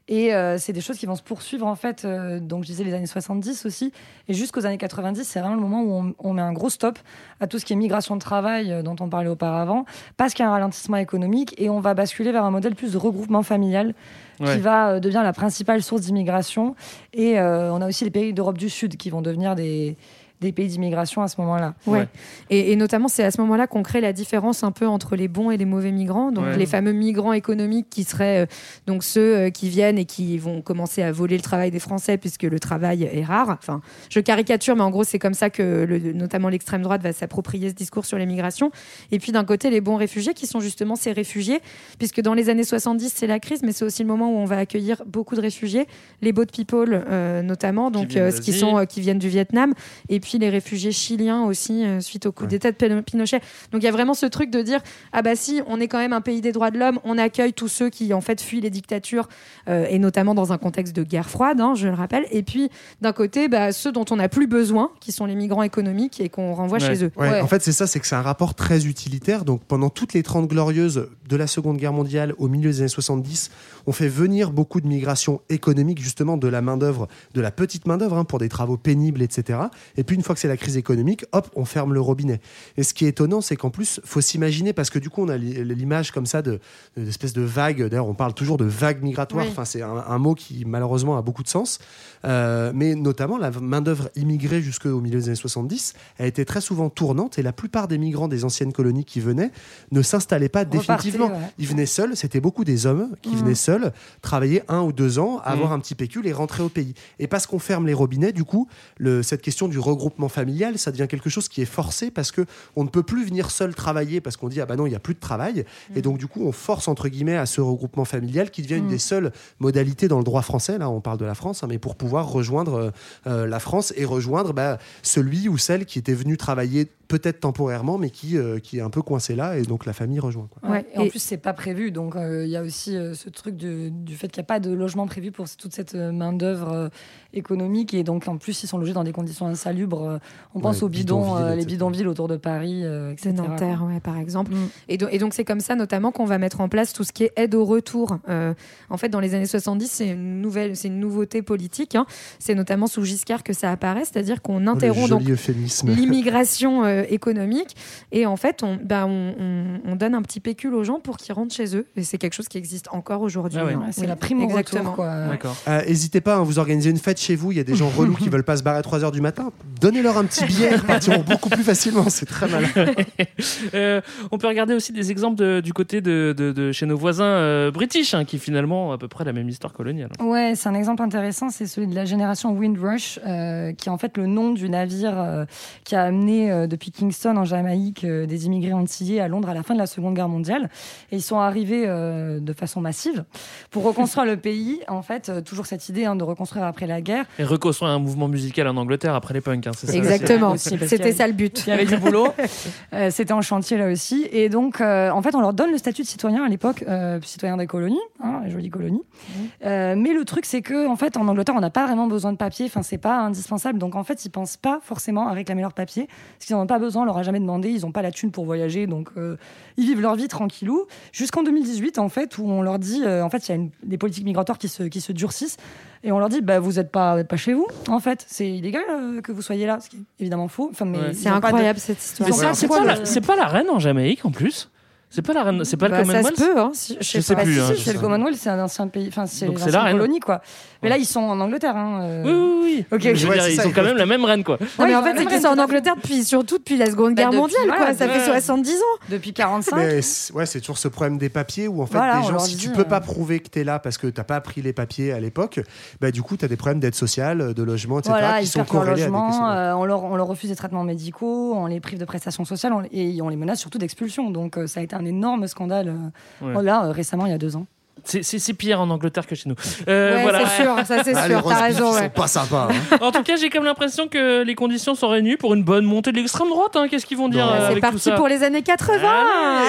Et euh, c'est des choses qui vont se poursuivre en fait. euh, donc je disais les années 70 aussi. Et jusqu'aux années 90, c'est vraiment le moment où on, on met un gros stop à tout ce qui est migration de travail dont on parlait auparavant, parce qu'il y a un ralentissement économique et on va basculer vers un modèle plus de regroupement familial Ouais. qui va devenir la principale source d'immigration. Et on a aussi les pays d'Europe du Sud qui vont devenir des, des pays d'immigration à ce moment-là. Ouais. Ouais. Et, et notamment, c'est à ce moment-là qu'on crée la différence un peu entre les bons et les mauvais migrants. Donc, Ouais. les fameux migrants économiques qui seraient euh, donc ceux euh, qui viennent et qui vont commencer à voler le travail des Français puisque le travail est rare. Enfin, je caricature, mais en gros, c'est comme ça que le- notamment l'extrême droite va s'approprier ce discours sur les migrations. Et puis, d'un côté, les bons réfugiés qui sont justement ces réfugiés, puisque dans les années 70, c'est la crise, mais c'est aussi le moment où on va accueillir beaucoup de réfugiés, les boat people euh, notamment, donc euh, ce qui sont euh, qui viennent du Vietnam, et puis les réfugiés chiliens aussi euh, suite au coup d'État de Pin- Pinochet. Donc il y a vraiment ce truc de dire ah bah si on est quand même un pays des droits de l'homme, on accueille tous ceux qui en fait fuient les dictatures euh, et notamment dans un contexte de guerre froide, hein, je le rappelle. Et puis d'un côté bah, ceux dont on n'a plus besoin, qui sont les migrants économiques et qu'on renvoie Ouais. chez eux. Ouais, Ouais. En fait, c'est ça, c'est que c'est un rapport très utilitaire. Donc, pendant toutes les 30 glorieuses de la Seconde Guerre mondiale, au milieu des années 70, on fait venir beaucoup de migrations économiques, justement, de la main-d'œuvre, de la petite main-d'œuvre, hein, pour des travaux pénibles, etc. Et puis, une fois que c'est la crise économique, hop, on ferme le robinet. Et ce qui est étonnant, c'est qu'en plus, faut s'imaginer, parce que du coup, on a li- l'image comme ça de, d'espèce de vague. D'ailleurs, on parle toujours de vague migratoire. Oui. Enfin, c'est un, un mot qui, malheureusement, a beaucoup de sens. Euh, mais notamment, la main-d'œuvre immigrée jusqu'au milieu des années 70 a été très souvent tournante et la plupart des migrants des anciennes colonies qui venaient ne s'installaient pas définitivement. ouais. Ils venaient seuls, c'était beaucoup des hommes qui Mhm. venaient seuls, travailler un ou deux ans, avoir Mhm. un petit pécule et rentrer au pays. Et parce qu'on ferme les robinets, du coup, le, cette question du regroupement familial, ça devient quelque chose qui est forcé parce que on ne peut plus venir seul travailler parce qu'on dit ah bah non, il n'y a plus de travail. Et donc, du coup, on force entre guillemets à ce regroupement familial qui devient une Mhm. des seules modalités dans le droit français. Là, on parle de la France, hein, mais pour pouvoir rejoindre euh, euh, la France et rejoindre bah, celui ou celle qui était venu travailler peut-être temporairement, mais qui, euh, qui est un peu coincé là, et donc la famille rejoint. Quoi. Ouais, et, en plus, c'est pas prévu. Donc, euh, il y a aussi euh, ce truc de- du fait qu'il n'y a pas de logement prévu pour toute cette euh, main-d'œuvre euh, économique. Et donc, en plus, ils sont logés dans des conditions insalubres. Euh, On pense Ouais, aux bidons, bidonvilles, euh, les bidonvilles autour de Paris, euh, etc. de Nanterre, ouais, par exemple. Mm. Et, do- et donc c'est comme ça notamment qu'on va mettre en place tout ce qui est aide au retour. Euh, en fait, dans les années 70, c'est une nouvelle, c'est une nouveauté politique. hein. C'est notamment sous Giscard que ça apparaît, c'est-à-dire qu'on Oh, interrompt [LAUGHS] l'immigration euh, économique et en fait on, ben, on, on- on donne un petit pécule aux gens pour qu'ils rentrent chez eux et c'est quelque chose qui existe encore aujourd'hui. Ah ouais. hein. C'est Oui, la prime au exactement. D'accord. Euh, N'hésitez pas, hein, vous organisez une fête chez vous, il y a des gens [LAUGHS] relous qui veulent pas se barrer à 3h du matin. Donnez-leur un petit billet, ils repartiront [LAUGHS] beaucoup plus facilement, c'est très malin. [LAUGHS] Euh, on peut regarder aussi des exemples de- du côté de, de- de chez nos voisins euh, british, hein, qui finalement ont à peu près la même histoire coloniale. Ouais, c'est un exemple intéressant, c'est celui de la génération Windrush, euh, qui est en fait le nom du navire euh, qui a amené euh, depuis Kingston en Jamaïque euh, des immigrés antillais à Londres à la fin de la Seconde Guerre mondiale. Et ils sont arrivés euh, de façon massive pour reconstruire le pays. En fait, euh, toujours cette idée hein, de reconstruire après la guerre. Et reconstruire un mouvement musical en Angleterre après les punks. hein, c'est ça Exactement, c'était ça le but. Il y avait du boulot. [LAUGHS] Euh, C'était en chantier là aussi. Et donc, euh, en fait, on leur donne le statut de citoyen à l'époque, euh, citoyen des colonies, hein, la jolie colonie. Euh, mais le truc, c'est que en fait, en Angleterre, on n'a pas vraiment besoin de papier. Enfin, c'est pas indispensable. Donc, en fait, ils pensent pas forcément à réclamer leur papier, parce qu'ils n'en ont pas besoin. On leur a jamais demandé. Ils n'ont pas la thune pour voyager. Donc, euh, ils vivent leur vie tranquillou. Jusqu'en 2018, en fait, où on leur dit, euh, en fait, il y a une- des politiques migratoires qui se, qui se durcissent. Et on leur dit, bah, vous n'êtes pas, vous êtes pas chez vous, en fait. C'est illégal euh, que vous soyez là, ce qui est évidemment faux. Enfin, mais Ouais. C'est de- incroyable cette histoire. Pas, la- c'est pas la reine en Jamaïque en plus C'est pas la reine, c'est pas Bah, le ça se Commonwealth peut, hein, si- je Je sais pas. plus. Bah, si, hein, si, c'est le. Commonwealth, c'est un ancien pays, enfin c'est Donc les c'est la anciennes reine. colonies quoi. Mais là ils sont en Angleterre. Hein, euh. Oui, oui, oui. Je veux dire, ils ça, ont ils quand même la même reine, quoi. Ouais, mais en ils fait, qu'ils sont en Angleterre depuis, surtout depuis la Seconde Bah, Guerre mondiale, quoi. Ça fait ouais. 70 ans. Depuis 45. Mais c'est- ouais, c'est toujours ce problème des papiers où en fait des gens, si tu peux euh, pas prouver que tu es là parce que t'as pas pris les papiers à l'époque, bah du coup tu as des problèmes d'aide sociale, de logement, etc. Voilà, qui ils sont corrélés logement, euh, on, leur, on leur refuse des traitements médicaux, on les prive de prestations sociales et on les menace surtout d'expulsion. Donc ça a été un énorme scandale euh, Ouais. voilà, euh, récemment, il y a deux ans. C'est- pire en Angleterre que chez nous. Euh, Ouais, voilà. c'est sûr, ça c'est Ah, sûr, t'as raison. ils ouais. sont pas sympas. hein. En tout cas, j'ai comme l'impression que les conditions sont réunies pour une bonne montée de l'extrême droite. hein. Qu'est-ce qu'ils vont dire euh, C'est tout parti ça pour les années 80.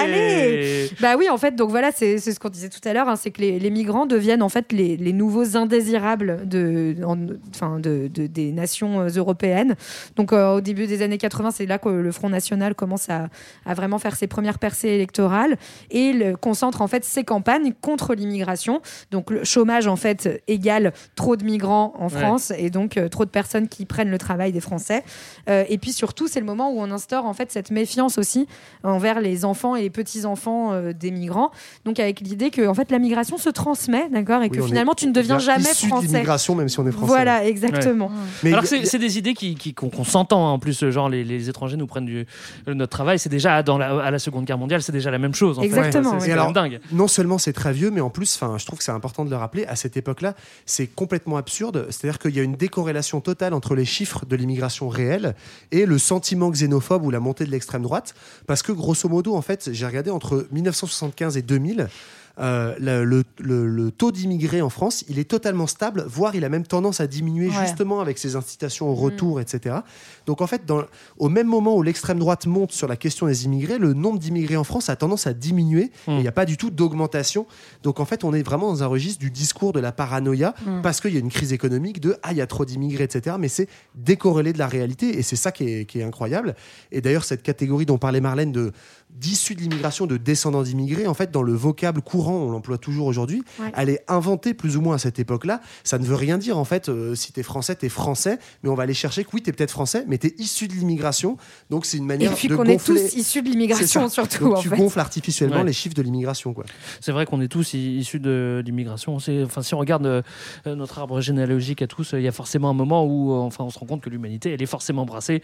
Allez. Allez. Bah oui, en fait, donc voilà, c'est ce qu'on disait tout à l'heure, hein, c'est que les, les migrants deviennent en fait les, les nouveaux indésirables de, en- enfin, de, de- des nations euh, européennes. Donc euh, au début des années 80, c'est là que le Front National commence à, à vraiment faire ses premières percées électorales et le- concentre en fait ses campagnes contre l'immigration. Donc le chômage en fait égale trop de migrants en France et donc euh, trop de personnes qui prennent le travail des Français. Euh, et puis surtout, c'est le moment où on instaure en fait cette méfiance aussi envers les enfants et les petits-enfants euh, des migrants. Donc avec l'idée que en fait la migration se transmet, d'accord, et Oui, que finalement est- tu ne deviens jamais issu de français. l'immigration, même si on est français. Voilà, exactement. Mais Alors c'est des idées qui qui- qu'on s'entend hein. en plus genre les, les étrangers nous prennent du notre travail c'est déjà dans la, à la Seconde Guerre mondiale c'est déjà la même chose en. Exactement, C'est- dingue non seulement c'est très vieux, mais en plus, je trouve que c'est important de le rappeler. À cette époque-là, c'est complètement absurde. C'est-à-dire qu'il y a une décorrélation totale entre les chiffres de l'immigration réelle et le sentiment xénophobe ou la montée de l'extrême droite, parce que grosso modo, en fait, j'ai regardé entre 1975 et 2000. Euh, le, le- le- le taux d'immigrés en France, il est totalement stable, voire il a même tendance à diminuer Ouais. justement avec ces incitations au retour, etc. Donc en fait, dans, au même moment où l'extrême droite monte sur la question des immigrés, le nombre d'immigrés en France a tendance à diminuer. et Il n'y a pas du tout d'augmentation. Donc en fait, on est vraiment dans un registre du discours de la paranoïa Mm. parce qu'il y a une crise économique de ah il y a trop d'immigrés, etc. Mais c'est décorrélé de la réalité et c'est ça qui est, qui est incroyable. Et d'ailleurs cette catégorie dont parlait Marlène de d'issus de l'immigration, de descendants d'immigrés, en fait, dans le vocable courant, on l'emploie toujours aujourd'hui, Ouais. elle est inventée plus ou moins à cette époque-là. Ça ne veut rien dire, en fait, euh, si t'es français, t'es français, mais on va aller chercher que oui, t'es peut-être français, mais t'es issu de l'immigration. Donc c'est une Et manière puis de qu'on est tous issus de l'immigration, surtout. Donc en tu fait. gonfles artificiellement Ouais. les chiffres de l'immigration, quoi. c'est vrai qu'on est tous issus de l'immigration enfin si on regarde euh, euh, notre arbre généalogique à tous euh, il y a forcément un moment où euh, enfin on se rend compte que l'humanité elle est forcément brassée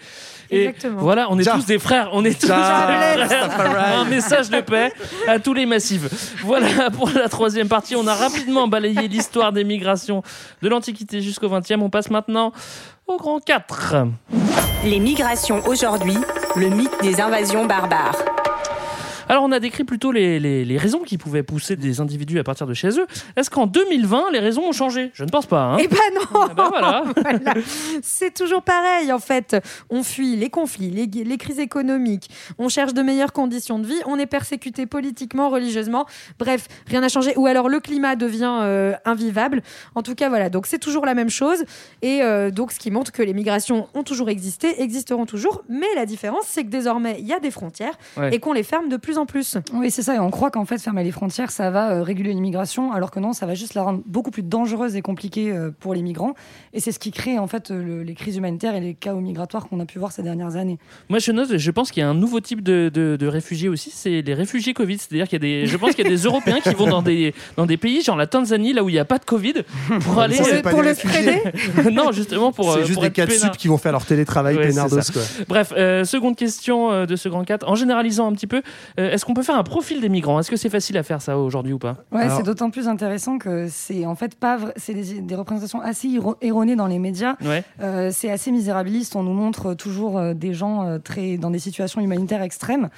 et Exactement. voilà on est Ja. tous des frères on est tous Ja, des frères. Un message de paix à tous les massifs. Voilà pour la troisième partie. On a rapidement balayé l'histoire des migrations de l'Antiquité jusqu'au XXe on passe maintenant au grand 4 Les migrations aujourd'hui, le mythe des invasions barbares. Alors on a décrit plutôt les, les- les raisons qui pouvaient pousser des individus à partir de chez eux. Est-ce qu'en 2020 les raisons ont changé? Je ne pense pas. hein. Eh ben non ben voilà. [LAUGHS] Voilà. C'est toujours pareil en fait. On fuit les conflits, les, les crises économiques, on cherche de meilleures conditions de vie, on est persécuté politiquement, religieusement. Bref, rien n'a changé. Ou alors le climat devient euh, invivable. En tout cas, voilà. Donc c'est toujours la même chose. Et euh, donc ce qui montre que les migrations ont toujours existé, existeront toujours. Mais la différence, c'est que désormais, il y a des frontières Ouais. et qu'on les ferme de plus en plus. Oui, c'est ça. Et on croit qu'en fait, fermer les frontières, ça va euh, réguler l'immigration, alors que non, ça va juste la rendre beaucoup plus dangereuse et compliquée euh, pour les migrants. Et c'est ce qui crée en fait euh, le- les crises humanitaires et les chaos migratoires qu'on a pu voir ces dernières années. Moi, je note, je pense qu'il y a un nouveau type de, de- de réfugiés aussi, c'est les réfugiés Covid. C'est-à-dire qu'il y a des, je pense qu'il y a des [LAUGHS] Européens qui vont dans des, dans des pays, genre la Tanzanie, là où il n'y a pas de Covid, pour aller. Ça, pour le réfugiés. [LAUGHS] non, justement pour. C'est juste pour des cas sup qui vont faire leur télétravail Ouais, quoi. Bref, euh, seconde question de ce grand 4. En généralisant un petit peu, euh, est-ce qu'on peut faire un profil des migrants? Est-ce que c'est facile à faire ça aujourd'hui ou pas? Ouais, Alors- c'est d'autant plus intéressant que c'est en fait pas vrai, c'est des, des représentations assez erro- erronées dans les médias. Ouais. Euh, c'est assez misérabiliste. On nous montre toujours euh, des gens très dans des situations humanitaires extrêmes.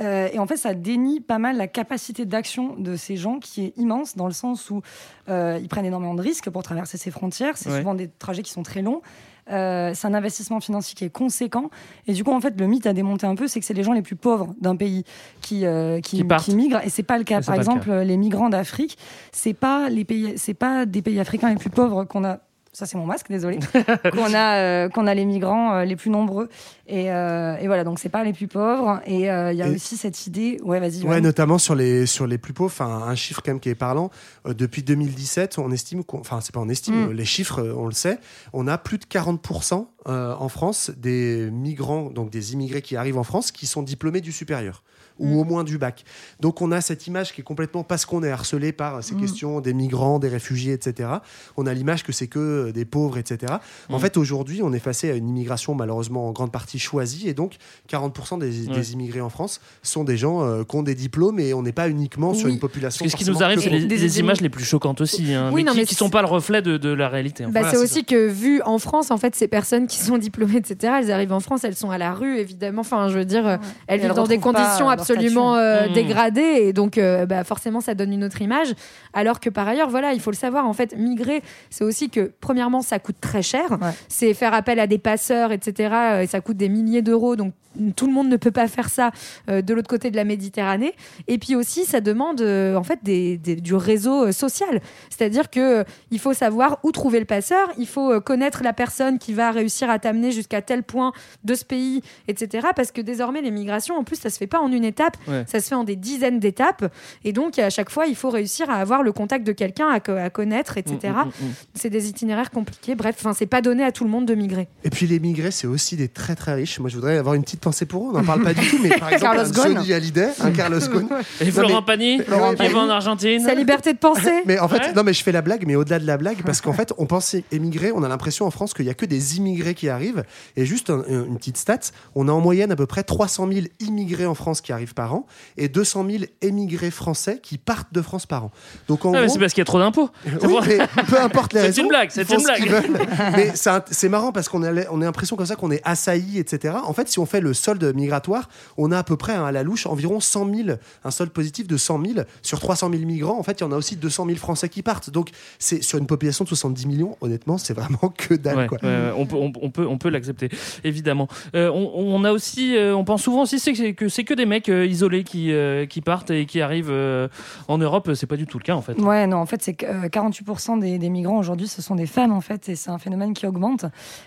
Euh, et en fait, ça dénie pas mal la capacité d'action de ces gens qui est immense dans le sens où euh, ils prennent énormément de risques pour traverser ces frontières. C'est Ouais. souvent des trajets qui sont très longs. Euh, c'est un investissement financier qui est conséquent. Et du coup, en fait, le mythe à démonter un peu, c'est que c'est les gens les plus pauvres d'un pays qui, euh, qui, Qui migrent. Et c'est pas le cas. Par le exemple, les migrants d'Afrique, c'est pas les pays, c'est pas des pays africains les plus pauvres qu'on a. Ça c'est mon masque, désolé. [LAUGHS] qu'on a, euh, qu'on a les migrants euh, les plus nombreux. Et, euh, et voilà, donc c'est pas les plus pauvres. Et il y a Et- aussi cette idée. Ouais, vas-y. Ouais, Johan. notamment sur les, sur les plus pauvres, enfin, un chiffre quand même qui est parlant. Depuis 2017, on estime, enfin, c'est pas on estime, Mm. les chiffres, on le sait, on a plus de 40% euh, en France des migrants, donc des immigrés qui arrivent en France, qui sont diplômés du supérieur ou au moins du bac. Donc on a cette image qui est complètement parce qu'on est harcelé par ces Mm. questions des migrants, des réfugiés, etc. On a l'image que c'est que des pauvres, etc. En Mm. fait, aujourd'hui, on est face à une immigration malheureusement en grande partie choisie, et donc 40% des, des immigrés en France sont des gens euh, qui ont des diplômes, et on n'est pas uniquement sur une population. Parce que ce qui nous arrive, c'est les, les images les plus choquantes aussi, hein, Oui, mais non, qui mais ne sont pas le reflet de, de la réalité. hein. Bah, Voilà, c'est ça. aussi que vu en France, en fait, ces personnes qui sont diplômées, etc., elles arrivent en France, elles sont à la rue, évidemment. Enfin, je veux dire, elles Et vivent elles dans des conditions leur absolument euh, Mmh. dégradées, et donc, euh, bah, forcément, ça donne une autre image. Alors que par ailleurs, voilà, il faut le savoir, en fait, migrer, c'est aussi que, premièrement, ça coûte très cher. C'est faire appel à des passeurs, etc., euh, et ça coûte des milliers d'euros, donc tout le monde ne peut pas faire ça euh, de l'autre côté de la Méditerranée. Et puis aussi, ça demande en fait des- des- du réseau social. C'est-à-dire que il faut savoir où trouver le passeur, il faut connaître la personne qui va réussir à t'amener jusqu'à tel point de ce pays, etc. Parce que désormais, les migrations, en plus, ça se fait pas en une étape, Ouais. ça se fait en des dizaines d'étapes. Et donc, à chaque fois, il faut réussir à avoir le contact de quelqu'un à, co- à connaître, etc. Mm, mm, mm. C'est des itinéraires compliqués. Bref, enfin, c'est pas donné à tout le monde de migrer. Et puis les migrés, c'est aussi des très très riches. Moi, je voudrais avoir une petite pensée pour eux. On n'en parle pas du tout, mais par [LAUGHS] exemple, Carlos un. Johnny Hallyday, un Carlos Ghosn. Et Florent mais- Pagny, Florent qui Pagny. va en Argentine. Sa liberté de penser. [LAUGHS] Mais en fait, Ouais. non, mais je fais la blague, mais au-delà de la blague, parce qu'en [LAUGHS] fait, on pense émigrer, on a l'impression en France qu'il y a que des immigrés qui arrivent. Et juste un- une petite stat, on a en moyenne à peu près 300 000 immigrés en France qui arrivent par an et 200 000 émigrés français qui partent de France par an. Donc en Ah, gros, c'est parce qu'il y a trop d'impôts. C'est [LAUGHS] oui, pour- mais peu importe les [LAUGHS] C'est raisons. une blague, c'est une blague. mais c'est c'est marrant parce qu'on a, on a l'impression comme ça qu'on est assailli, etc. En fait, si on fait le solde migratoire, on a à peu près hein, à la louche environ 100 000, un solde positif de 100 000 sur 300 000 migrants. En fait, il y en a aussi 200 000 Français qui partent. Donc, c'est sur une population de 70 millions. Honnêtement, c'est vraiment que dalle. Ouais, quoi. on peut, on, on peut, on peut l'accepter, évidemment. Euh, on, on a aussi, euh, on pense souvent aussi c'est que- que c'est que des mecs euh, isolés qui, euh, qui partent et qui arrivent euh, en Europe. C'est pas du tout le cas en fait. Ouais, non, en fait, c'est que euh, 48% des, des migrants aujourd'hui, ce sont des femmes, en fait, et c'est un phénomène qui augmente.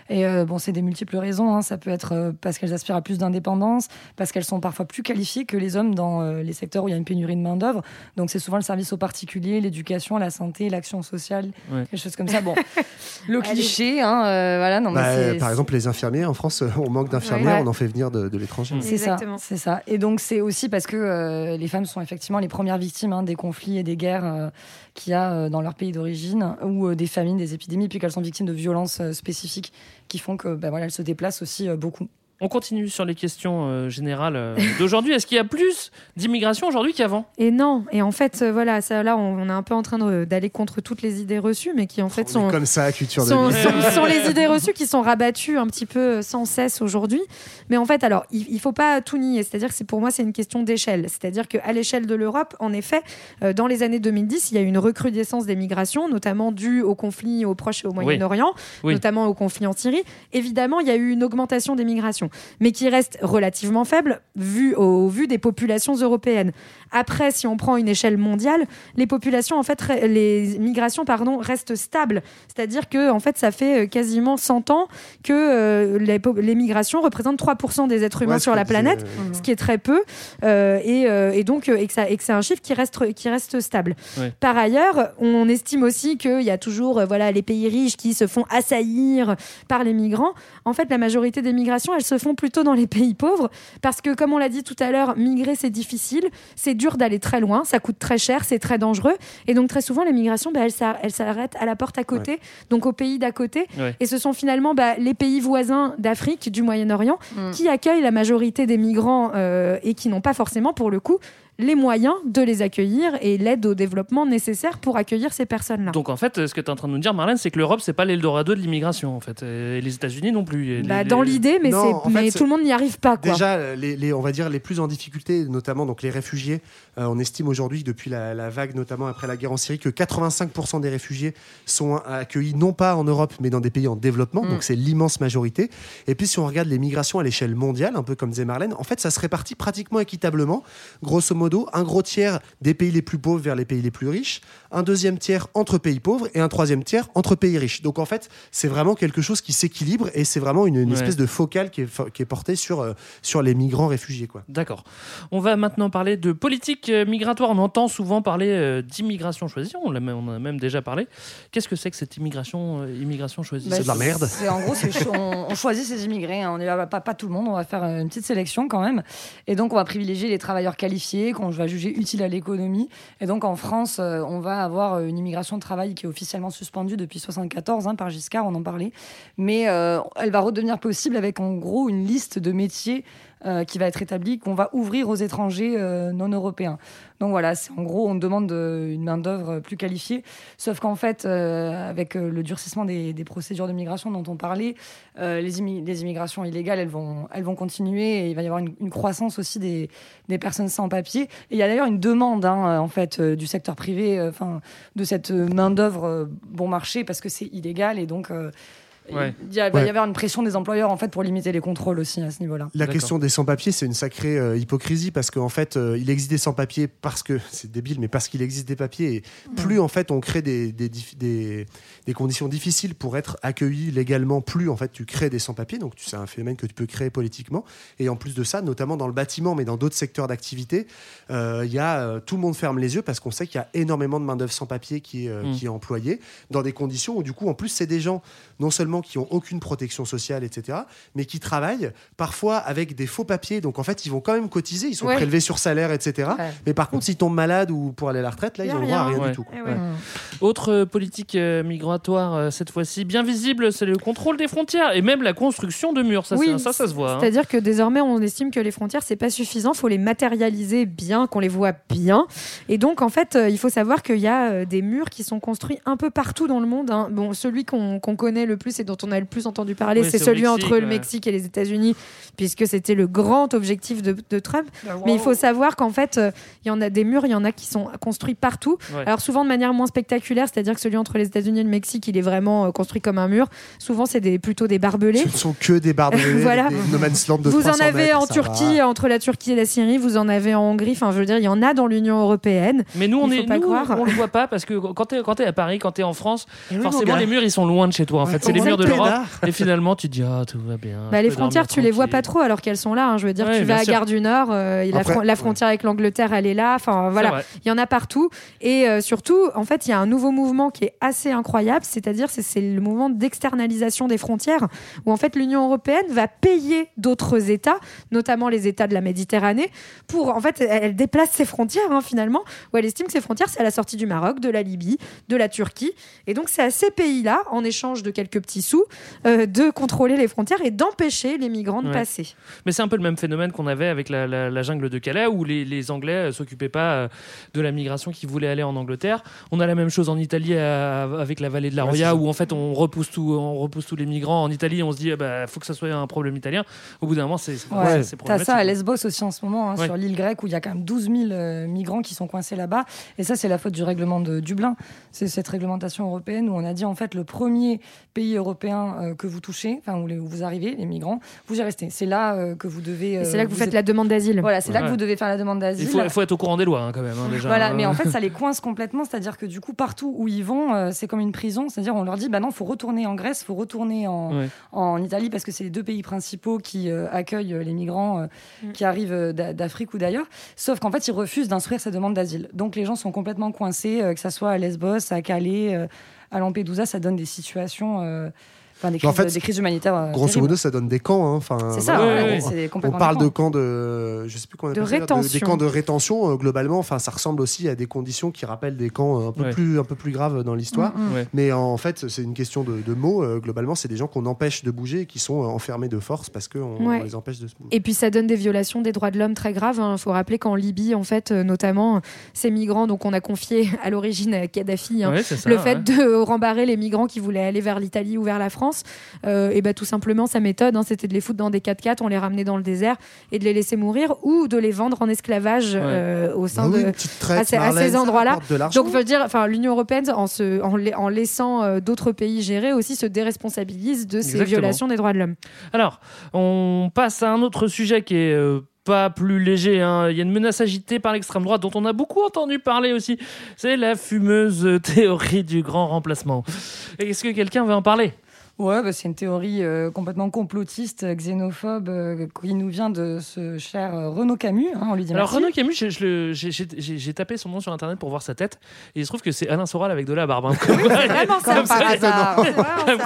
Et euh, bon, c'est des multiples raisons. hein. Ça peut être euh, parce qu'elles aspirent à plus d'indépendance, parce qu'elles sont parfois plus qualifiées que les hommes dans euh, les secteurs où il y a une pénurie de main-d'œuvre. Donc, c'est souvent le service aux particuliers, l'éducation, la santé, l'action sociale, Ouais. quelque chose comme ça. Bon, [LAUGHS] le cliché, hein, euh, voilà, non, mais Bah, par exemple, les infirmiers en France, on manque d'infirmières, Ouais. on en fait venir de, de l'étranger. C'est ça, Exactement. c'est ça. Et donc c'est aussi parce que euh, les femmes sont effectivement les premières victimes hein, des conflits et des guerres euh, qu'il y a euh, dans leur pays d'origine, ou des famines, des épidémies, puis qu'elles sont victimes de violences spécifiques qui font que ben voilà, elles se déplacent aussi beaucoup. On continue sur les questions euh, générales euh, d'aujourd'hui. Est-ce qu'il y a plus d'immigration aujourd'hui qu'avant? Et non, et en fait, euh, voilà, ça, là, on, on est un peu en train d'aller contre toutes les idées reçues, mais qui en fait sont, Comme ça, culture de sont, sont- sont les idées reçues qui sont rabattues un petit peu sans cesse aujourd'hui. Mais en fait, alors, il, il faut pas tout nier. C'est-à-dire que c'est pour moi, c'est une question d'échelle. C'est-à-dire qu'à l'échelle de l'Europe, en effet, euh, dans les années 2010, il y a eu une recrudescence des migrations, notamment due au conflit au Proche et au Moyen-Orient, Oui. notamment au conflit en Syrie. Évidemment, il y a eu une augmentation des migrations, mais qui reste relativement faible vu au vu des populations européennes. Après, si on prend une échelle mondiale, les populations, en fait, les migrations, pardon, restent stables. C'est-à-dire que, en fait, ça fait euh, quasiment 100 ans que euh, les, migrations représentent 3% des êtres humains Ouais, sur la planète, euh, ce qui est très peu, euh, et, et donc, et que, ça- et que c'est un chiffre qui reste, qui reste stable. Ouais. Par ailleurs, on estime aussi qu'il y a toujours voilà, les pays riches qui se font assaillir par les migrants. En fait, la majorité des migrations, elles se font plutôt dans les pays pauvres parce que, comme on l'a dit tout à l'heure, migrer, c'est difficile, c'est dur d'aller très loin, ça coûte très cher, c'est très dangereux. Et donc, très souvent, les migrations, bah, elles s'ar- elles s'arrêtent à la porte à côté, donc au pays d'à côté. Ouais. Et ce sont finalement bah, les pays voisins d'Afrique, du Moyen-Orient, Mm. qui accueillent la majorité des migrants euh, et qui n'ont pas forcément, pour le coup, les moyens de les accueillir et l'aide au développement nécessaire pour accueillir ces personnes-là. Donc en fait, ce que tu es en train de nous dire, Marlène, c'est que l'Europe, c'est pas l'Eldorado de l'immigration, en fait. Et les États-Unis non plus. Bah, les- dans l'idée, mais, Non, c'est- en fait, mais tout le monde n'y arrive pas. Quoi. Déjà, les, les- on va dire les plus en difficulté, notamment donc les réfugiés. euh, on estime aujourd'hui, depuis la, la vague, notamment après la guerre en Syrie, que 85% des réfugiés sont accueillis non pas en Europe, mais dans des pays en développement. Mm. Donc c'est l'immense majorité. Et puis si on regarde les migrations à l'échelle mondiale, un peu comme disait Marlène, en fait, ça se répartit pratiquement équitablement. Grosso modo, un gros tiers des pays les plus pauvres vers les pays les plus riches, un deuxième tiers entre pays pauvres et un troisième tiers entre pays riches. Donc en fait, c'est vraiment quelque chose qui s'équilibre et c'est vraiment une, une Ouais. espèce de focale qui est, qui est portée sur, euh, sur les migrants réfugiés. Quoi. D'accord. On va maintenant parler de politique euh, migratoire. On entend souvent parler euh, d'immigration choisie. On, l'a même- on en a même déjà parlé. Qu'est-ce que c'est que cette immigration, euh, immigration choisie Bah, C'est de la merde. c'est- En gros, c'est on, on choisit ses immigrés. hein. On est pas, pas, pas tout le monde. On va faire une petite sélection quand même. Et donc, on va privilégier les travailleurs qualifiés qu'on va juger utiles à l'économie. Et donc, en France, euh, on va avoir une immigration de travail qui est officiellement suspendue depuis 74 hein, par Giscard. On en parlait. Mais euh, elle va redevenir possible avec en gros une liste de métiers euh, qui va être établie qu'on va ouvrir aux étrangers euh, non européens. Donc voilà, c'est en gros on demande euh, une main d'œuvre plus qualifiée. Sauf qu'en fait, avec le durcissement des, procédures de migration dont on parlait, les, immi- les immigrations illégales, elles vont, elles vont continuer et il va y avoir une, croissance aussi des, personnes sans papier. Et il y a d'ailleurs une demande hein, en fait du secteur privé, de cette main d'œuvre euh, bon marché parce que c'est illégal et donc. Ouais. Il y a- va y Ouais. avoir une pression des employeurs en fait pour limiter les contrôles aussi à ce niveau-là. La question des sans-papiers, c'est une sacrée euh, hypocrisie parce qu'en fait, euh, il existe des sans-papiers parce que [LAUGHS] c'est débile, mais parce qu'il existe des papiers. Et plus en fait on crée des, des, dif- des, des conditions difficiles pour être accueilli légalement, plus en fait tu crées des sans-papiers. Donc c'est un phénomène que tu peux créer politiquement. Et en plus de ça, notamment dans le bâtiment, mais dans d'autres secteurs d'activité, euh, il y a euh, tout le monde ferme les yeux parce qu'on sait qu'il y a énormément de main d'œuvre sans papier qui est, euh, Mm. qui est employée dans des conditions où du coup en plus c'est des gens non seulement qui ont aucune protection sociale, etc., mais qui travaillent parfois avec des faux papiers. Donc en fait, ils vont quand même cotiser, ils sont Ouais. prélevés sur salaire, etc. Ouais. Mais par contre, s'ils tombent malades ou pour aller à la retraite, là, ils a ont le droit à rien. Ouais. du tout. Eh ouais. Autre euh, politique euh, migratoire, euh, cette fois-ci bien visible, c'est le contrôle des frontières et même la construction de murs. Ça, Oui, ça, ça se voit. hein. C'est-à-dire que désormais, on estime que les frontières, c'est pas suffisant. faut les matérialiser bien, qu'on les voit bien. Et donc, en fait, euh, il faut savoir qu'il y a euh, des murs qui sont construits un peu partout dans le monde. hein. Bon, celui qu'on qu'on connaît le plus et dont on a le plus entendu parler, Oui, c'est celui Mexique, entre le. Mexique et les États-Unis, puisque c'était le grand objectif de, de Trump. Mais il faut savoir qu'en fait, euh, il y en a des murs, il y en a qui sont construits partout. Ouais. Alors souvent de manière moins spectaculaire, c'est-à-dire que celui entre les États-Unis et le Mexique, il est vraiment euh, construit comme un mur. Souvent, c'est des, plutôt des barbelés. Ce ne sont que des barbelés, [LAUGHS] Voilà. des no man's land de Vous en 300 avez mètres, en Turquie, va. entre la Turquie et la Syrie, vous en avez en Hongrie. Enfin, je veux dire, il y en a dans l'Union européenne. Mais nous, on Il faut est, pas nous, croire. on le voit pas parce que quand quand es à Paris, quand t'es en France, Eh oui, forcément les murs ils sont loin de chez toi. En Ouais, fait, c'est les on de l'Europe. Et finalement, tu te dis ah tout va bien. Bah, les frontières, tu les vois pas trop alors qu'elles sont là. hein. Je veux dire, Ouais, tu vas à. Gare du Nord, euh, la, Après, fron- la frontière avec l'Angleterre, elle est là. Enfin, voilà. Il y en a partout. Et euh, surtout, en fait, il y a un nouveau mouvement qui est assez incroyable, c'est-à-dire c'est le mouvement d'externalisation des frontières, où en fait l'Union européenne va payer d'autres États, notamment les États de la Méditerranée, pour en fait, elle, elle déplace ses frontières hein, finalement, où elle estime que ses frontières c'est à la sortie du Maroc, de la Libye, de la Turquie, et donc c'est à ces pays-là, en échange de quelques petits petits sous, euh, de contrôler les frontières et d'empêcher les migrants de Ouais. passer. Mais c'est un peu le même phénomène qu'on avait avec la, la- la jungle de Calais, où les, les Anglais euh, s'occupaient pas euh, de la migration qui voulait aller en Angleterre. On a la même chose en Italie avec la vallée de la Roya, où en fait on repousse tout, on repousse tous les migrants. En Italie, on se dit, il bah, faut que ça soit un problème italien. Au bout d'un moment, c'est Ouais. T'as ça à Lesbos aussi en ce moment, hein, Ouais. sur l'île grecque, où il y a quand même 12 000 euh, migrants qui sont coincés là-bas. Et ça, c'est la faute du règlement de Dublin. C'est cette réglementation européenne où on a dit, en fait, le premier pays européen euh, que vous touchez, enfin, où, les- où vous arrivez, les migrants, vous y restez. C'est là euh, que vous devez. Et c'est euh, là que vous faites êtes- la demande d'asile. Voilà, c'est là que vous devez faire la demande Il d'asile. il faut être au courant des lois hein, quand même. hein, déjà. Voilà, mais en Euh, fait, ça [LAUGHS] les coince complètement. C'est-à-dire que du coup, partout où ils vont, euh, c'est comme une prison. C'est-à-dire, on leur dit, bah non, faut retourner en Grèce, faut retourner en, Ouais. en Italie, parce que c'est les deux pays principaux qui euh, accueillent euh, les migrants euh, Mm. qui arrivent euh, d'A- d'Afrique ou d'ailleurs. Sauf qu'en fait, ils refusent d'instruire ces demandes d'asile. Donc, les gens sont complètement coincés, euh, que ça soit à Lesbos, à Calais, euh, à Lampedusa, ça donne des situations. Enfin, des, En crises, fait, des crises humanitaires. euh, Grosso modo, ça donne des camps. hein. Enfin, C'est ça, voilà, ouais, on- c'est on, complètement parle des de camps. de, je sais plus comment on De ça, des rétention. camps de rétention euh, globalement. Enfin, ça ressemble aussi à des conditions qui rappellent des camps euh, un peu Ouais. plus, un peu plus graves dans l'histoire. Mm, mm. Ouais. Mais en fait, c'est une question de, de mots. euh, globalement, c'est des gens qu'on empêche de bouger et qui sont enfermés de force parce qu'on on Ouais. les empêche de se bouger. Et puis ça donne des violations des droits de l'homme très graves. Il faut rappeler qu'en Libye, en fait, notamment, ces migrants, donc on a confié [LAUGHS] à l'origine à Kadhafi hein, Ouais, c'est ça, le ouais. fait de rembarrer les migrants qui voulaient aller vers l'Italie ou vers la France. Euh, et ben tout simplement, sa méthode, hein, c'était de les foutre dans des 4x4, on les ramenait dans le désert et de les laisser mourir ou de les vendre en esclavage euh, au sein Bah oui, de à ces, endroits-là. Donc, veut dire, enfin, l'Union européenne, en, se, en, la- en laissant euh, d'autres pays gérer, aussi se déresponsabilise de ces violations des droits de l'homme. Alors, on passe à un autre sujet qui est euh, pas plus léger. hein. Il y a une menace agitée par l'extrême droite dont on a beaucoup entendu parler aussi. C'est la fumeuse théorie du grand remplacement. Est-ce que quelqu'un veut en parler? Ouais, bah, c'est une théorie euh, complètement complotiste, euh, xénophobe, euh, qui nous vient de ce cher euh, Renaud Camus. hein, on lui dit Alors merci. Renaud Camus, j'ai- tapé son nom sur internet pour voir sa tête et il se trouve que c'est Alain Soral avec de la barbe. hein. [LAUGHS] Comme quoi- vraiment ça, par hasard.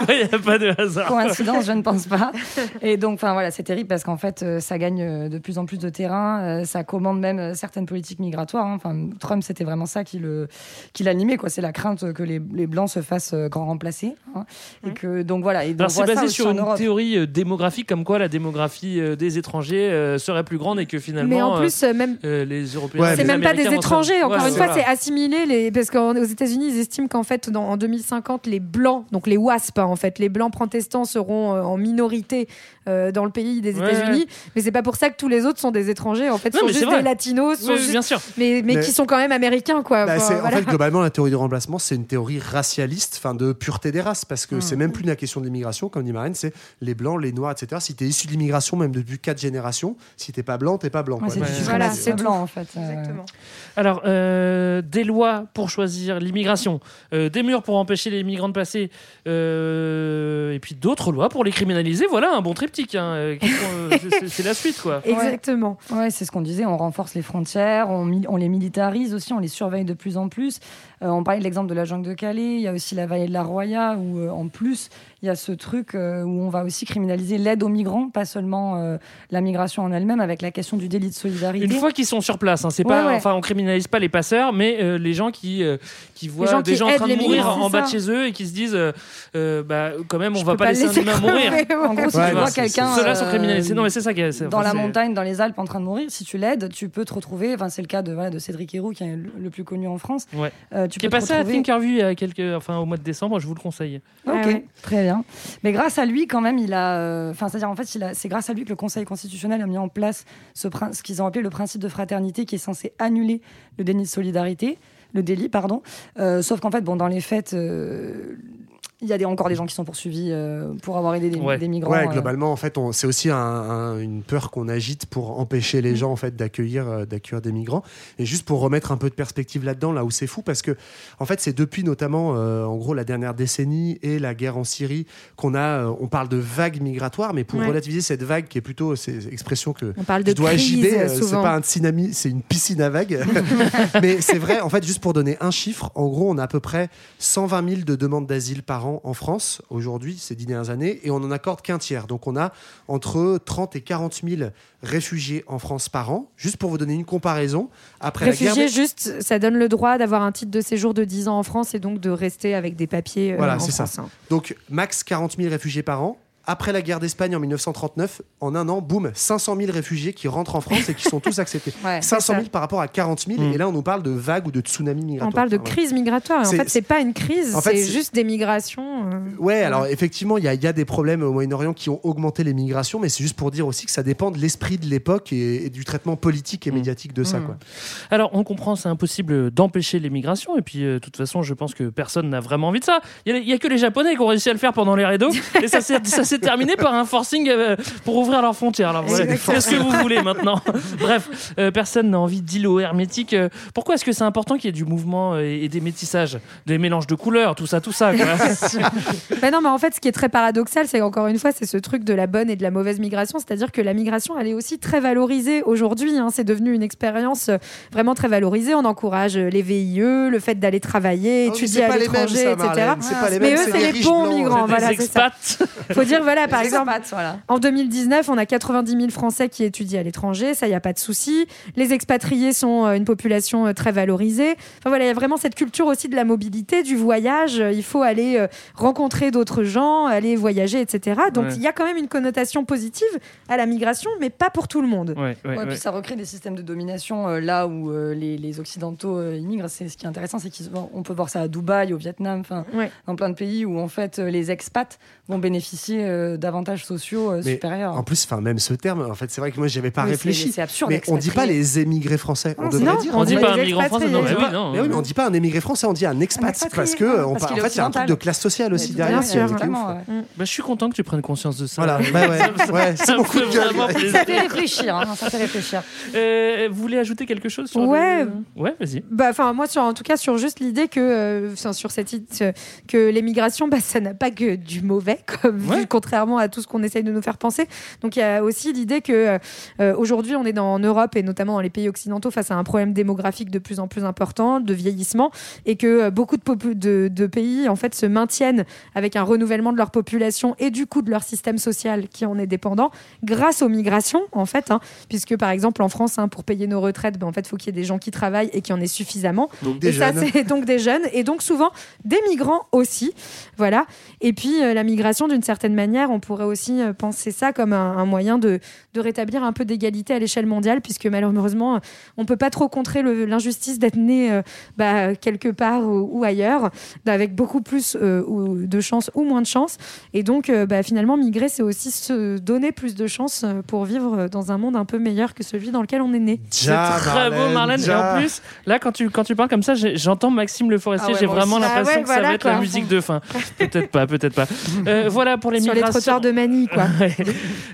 il n'y a pas de hasard. Coïncidence, je ne pense pas. [LAUGHS] Et donc, enfin voilà, c'est terrible parce qu'en fait, euh, ça gagne de plus en plus de terrain, euh, ça commande même certaines politiques migratoires. hein. Enfin, Trump, c'était vraiment ça qui l'animait, quoi. C'est la crainte que les, les blancs se fassent grand remplacer. hein. Et que donc voilà. Et donc, Alors on c'est basé sur une Europe. théorie euh, démographique comme quoi la démographie euh, des étrangers euh, serait plus grande et que finalement Mais en plus, euh, euh, même euh, les Européens Ouais, c'est les même pas des étrangers, encore Ouais, une fois, voilà. c'est assimiler les. Parce qu'aux États-Unis, ils estiment qu'en fait, dans, en 2050, les blancs, donc les WASP, hein, en fait, les blancs protestants seront en minorité euh, dans le pays des États-Unis. ouais. Mais c'est pas pour ça que tous les autres sont des étrangers. En fait, Non, sont juste des latinos, sont Oui, juste- bien sûr. mais, mais, Mais- qui sont quand même américains, quoi. Bah, Enfin, c'est- voilà. En fait, globalement, la théorie du remplacement, c'est une théorie racialiste, enfin de pureté des races, parce que Mm. c'est même plus la question de l'immigration, comme dit Marine, c'est les blancs, les noirs, etc. Si t'es issu de l'immigration, même depuis quatre générations, si t'es pas blanc, t'es pas blanc. Ouais, quoi. c'est Voilà, blanc, en fait. Exactement. Alors, euh, des lois pour choisir l'immigration, euh, des murs pour empêcher les migrants de passer, euh, et puis d'autres lois pour les criminaliser. Voilà un bon triptyque. hein, c'est- c'est- c'est la suite, quoi. [LAUGHS] Exactement. Ouais, c'est ce qu'on disait. On renforce les frontières, on les militarise aussi, on les surveille de plus en plus. Euh, on parlait de l'exemple de la jungle de Calais. Il y a aussi la vallée de la Roya où, euh, en plus, il y a ce truc euh, où on va aussi criminaliser l'aide aux migrants, pas seulement euh, la migration en elle-même, avec la question du délit de solidarité. Une fois qu'ils sont sur place, hein, c'est Ouais, pas, ouais. enfin, on criminalise pas les passeurs, mais euh, les gens qui euh, qui voient gens des qui gens en train de mourir migrants, en bas de chez eux et qui se disent, bah, quand même, on Je va peux pas laisser un humain mourir. [LAUGHS] En gros, si Ouais, tu vois quelqu'un Ceux-là sont criminalisés. Non, mais c'est ça qui est. dans la montagne, dans les Alpes, en train de mourir, si tu l'aides, tu peux te retrouver. Enfin, c'est le cas de, voilà, de Cédric Héroux, qui est le, le plus connu en France. Ouais. Euh, tu Qui est te passé à Thinkerview il y a quelques, enfin, au mois de décembre, je vous le conseille. Ok, Ah ouais. très bien. Mais grâce à lui, quand même, il a. euh, Enfin, c'est-à-dire, en fait, a- c'est grâce à lui que le Conseil constitutionnel a mis en place ce, prin- ce qu'ils ont appelé le principe de fraternité, qui est censé annuler le déni de solidarité, le délit, pardon. Euh, sauf qu'en fait, bon, dans les faits. euh, il y a des, encore des gens qui sont poursuivis euh, pour avoir aidé des, Ouais. des migrants. Ouais, euh. globalement, en fait, c'est aussi un- un- une peur qu'on agite pour empêcher Mm. les gens en fait d'accueillir euh, d'accueillir des migrants. Et juste pour remettre un peu de perspective là-dedans, là où c'est fou, parce que en fait, c'est depuis notamment, euh, en gros, la dernière décennie et la guerre en Syrie qu'on a, euh, on parle de vague migratoire, mais pour Ouais. relativiser cette vague qui est plutôt, c'est expression que On parle de je dois euh, c'est pas un tsunami, c'est une piscine à vagues. [LAUGHS] mais c'est vrai, en fait, juste pour donner un chiffre, en gros, on a à peu près 120 000 de demandes d'asile par an en France, aujourd'hui, ces dix dernières années, et on n'en accorde qu'un tiers. Donc on a entre 30 et 40 000 réfugiés en France par an. Juste pour vous donner une comparaison, après la Réfugié, guerre... juste, ça donne le droit d'avoir un titre de séjour de 10 ans en France et donc de rester avec des papiers euh, Voilà, c'est ça. Hein. Donc, max 40 000 réfugiés par an. Après la guerre d'Espagne en 1939, en un an, boum, 500 000 réfugiés qui rentrent en France et qui sont tous acceptés. [LAUGHS] Ouais, 500 c'est 000 ça. par rapport à 40 000. Et là, on nous parle de vagues ou de tsunamis migratoires. On parle de crise migratoire. Et en fait, c'est pas une crise, En fait, c'est juste des migrations. euh, Ouais, alors effectivement, il y, a- il y a des problèmes au Moyen-Orient qui ont augmenté les migrations, mais c'est juste pour dire aussi que ça dépend de l'esprit de l'époque et, et du traitement politique et médiatique de ça. Mm. Quoi. Alors, on comprend, c'est impossible d'empêcher les migrations. Et puis, euh, de toute façon, je pense que personne n'a vraiment envie de ça. Il n'y a, que les Japonais qui ont réussi à le faire pendant les rideaux. [LAUGHS] et ça s'est s'est terminé par un forcing euh, pour ouvrir leurs frontières. Alors, voilà, qu'est-ce que vous voulez maintenant [LAUGHS] Bref, euh, personne n'a envie d'îlot hermétique. Euh, Pourquoi est-ce que c'est important qu'il y ait du mouvement et des métissages, des mélanges de couleurs, tout ça, tout ça quoi. [LAUGHS] Non, mais en fait, ce qui est très paradoxal, c'est encore une fois, c'est ce truc de la bonne et de la mauvaise migration. C'est-à-dire que la migration, elle est aussi très valorisée aujourd'hui. hein. C'est devenu une expérience vraiment très valorisée. On encourage les VIE, le fait d'aller travailler, Oh, mais étudier à les l'étranger, etc. Les mais eux, c'est les riches bons blancs, migrants. Voilà, c'est ça. Faut dire, voilà, par exemple, voilà. en 2019, on a 90 000 Français qui étudient à l'étranger, ça, il n'y a pas de souci. Les expatriés sont euh, une population euh, très valorisée. Enfin voilà, il y a vraiment cette culture aussi de la mobilité, du voyage. Euh, Il faut aller rencontrer d'autres gens, aller voyager, etc. Donc Ouais. il y a quand même une connotation positive à la migration, mais pas pour tout le monde. Ouais, ouais, Ouais, ouais. Puis ça recrée des systèmes de domination euh, là où euh, les, les Occidentaux euh, immigrent. C'est ce qui est intéressant, c'est qu'on peut voir ça à Dubaï, au Vietnam, enfin Ouais. dans plein de pays où en fait les expats vont bénéficier euh, d'avantages sociaux euh, Mais supérieurs. En plus, enfin même ce terme, en fait, c'est vrai que moi, j'y avais pas Oui, réfléchi. c'est absurde, Mais on dit pas les émigrés français. On Non, devrait non, dire. On dit dit pas un migrant français, non, mais On dit oui, pas- non. mais oui, mais on dit pas un émigré français, on dit un expat, expatrié, parce que ouais, on parce qu'il en fait, il y a un truc de classe sociale aussi derrière. bien sûr. ouais. Bah, je suis content que tu prennes conscience de ça. Voilà, bah ouais, ouais, [LAUGHS] c'est Ça me mon coup de fait gueule. vraiment ouais. plaisir. Ça fait réfléchir, hein, ça fait réfléchir. Euh, vous voulez ajouter quelque chose sur Ouais. Ouais, vas-y. Bah, enfin, moi, sur, en tout cas, sur juste l'idée que, euh, sur cette idée euh, que l'émigration, bah, ça n'a pas que du mauvais, comme vu- Ouais. Contrairement à tout ce qu'on essaye de nous faire penser. Donc, il y a aussi l'idée que euh, aujourd'hui, on est dans, en Europe et notamment dans les pays occidentaux face à un problème démographique de plus en plus important, de vieillissement, et que euh, beaucoup de, popu- de, de pays, en fait, se maintiennent avec un renouvellement de leur population et du coup de leur système social qui en est dépendant, grâce aux migrations, en fait, hein, puisque par exemple en France, hein, pour payer nos retraites, ben, en fait, faut qu'il y ait des gens qui travaillent et qu'il y en ait suffisamment. Donc des et ça, jeunes. c'est donc des jeunes et donc souvent des migrants aussi, voilà. Et puis euh, la migration, d'une certaine manière, on pourrait aussi euh, penser ça comme un, un moyen de, de rétablir un peu d'égalité à l'échelle mondiale, puisque malheureusement, on peut pas trop contrer l'injustice d'être né euh, bah, quelque part ou, ou ailleurs, avec beaucoup plus euh, de chance ou moins de chance. Et donc, euh, bah, finalement, migrer, c'est aussi se donner plus de chances euh, pour vivre dans un monde un peu meilleur que celui dans lequel on est né. C'est très beau, Marlène. Et en plus, là, quand tu, quand tu parles comme ça, j'entends Maxime Le Forestier. Ah ouais, j'ai vraiment aussi. Ah l'impression ouais, que ça va être la musique de fin. [LAUGHS] peut-être pas, peut-être pas. Euh, voilà pour les Sur les migrations. trottoirs de Manille, quoi. [LAUGHS]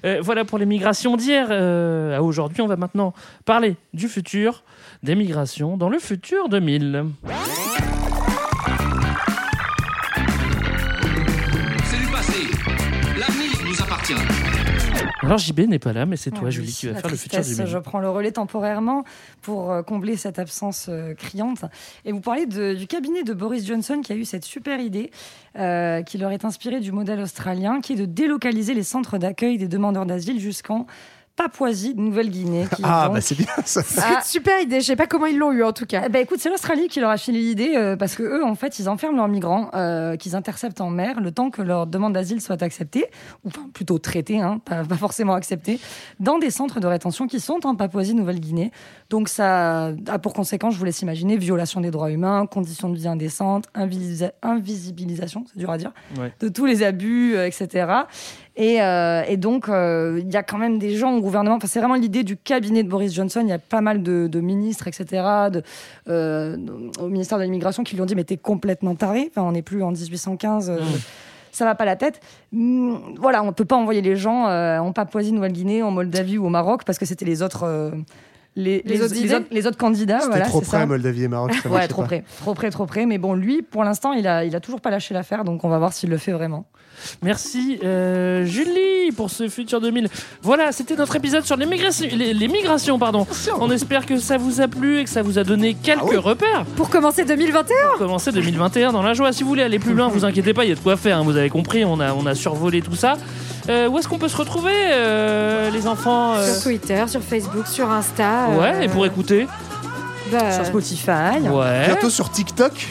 Euh, voilà pour les migrations d'hier euh, à aujourd'hui. On va maintenant parler du futur, des migrations dans le futur 2000. Alors JB n'est pas là, mais c'est toi, Julie, qui va faire le futur 2000. Je prends le relais temporairement pour euh, combler cette absence euh, criante. Et vous parlez de- du cabinet de Boris Johnson qui a eu cette super idée euh, qui leur est inspirée du modèle australien, qui est de délocaliser les centres d'accueil des demandeurs d'asile jusqu'en Papouasie, Nouvelle-Guinée. qui [LAUGHS] Ah, donc- bah c'est bien ça. C'est une super idée. Je sais pas comment ils l'ont eu en tout cas. ben, écoute, c'est l'Australie qui leur a filé l'idée euh, parce que eux, en fait, ils enferment leurs migrants euh, qu'ils interceptent en mer le temps que leur demande d'asile soit acceptée, ou enfin plutôt traitée, hein, pas, pas forcément acceptée, dans des centres de rétention qui sont en Papouasie-Nouvelle-Guinée. Donc ça a pour conséquence, je vous laisse imaginer, violation des droits humains, conditions de vie indécentes, invisibilisation, c'est dur à dire, Ouais. de tous les abus, euh, etc. Et, euh, et donc, euh, il y a quand même des gens au gouvernement. Enfin, c'est vraiment l'idée du cabinet de Boris Johnson. Il y a pas mal de, de ministres, etc., de, euh, au ministère de l'immigration qui lui ont dit Mais t'es complètement taré. Enfin, on n'est plus en 1815. euh, Ça va pas la tête. Hum, Voilà, on peut pas envoyer les gens euh, en Papouasie-Nouvelle-Guinée, en Moldavie ou au Maroc parce que c'était les autres. euh, les, Les autres idées autres, les autres candidats. C'était voilà, trop c'est près, ça. Moldavie et Maroc. ça Ouais, trop pas. près, trop près, trop près. Mais bon, lui, pour l'instant, il a, il a toujours pas lâché l'affaire, donc on va voir s'il le fait vraiment. Merci euh, Julie pour ce futur 2000. Voilà, c'était notre épisode sur les migrations. Les, les migrations pardon. On espère que ça vous a plu et que ça vous a donné quelques Ah repères Pour commencer 2021 pour commencer 2021 dans la joie. Si vous voulez aller plus loin, vous inquiétez pas, il y a de quoi faire. hein, vous avez compris, on a, on a survolé tout ça. Euh, où est-ce qu'on peut se retrouver, euh, les enfants euh, Sur Twitter, sur Facebook, sur Insta. Ouais, et pour écouter bah, Sur Spotify. Ouais. Bientôt sur TikTok. [LAUGHS]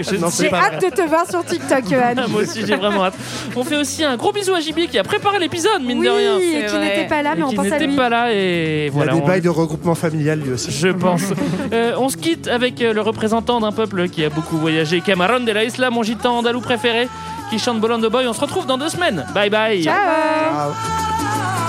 J'ai hâte de te voir sur TikTok, [LAUGHS] Johan. Moi aussi, j'ai vraiment hâte. On fait aussi un gros bisou à JB qui a préparé l'épisode, mine oui, de rien. et qui n'était pas là, Et mais on qui pense à n'était lui. pas là et voilà. Il y a des on- bails de regroupement familial lui aussi. Je pense. Euh, on se quitte avec euh, le représentant d'un peuple qui a beaucoup voyagé, Cameron de la Isla, mon gitan andalou préféré, qui chante Bolando Boy. On se retrouve dans deux semaines. Bye bye. Ciao Ciao.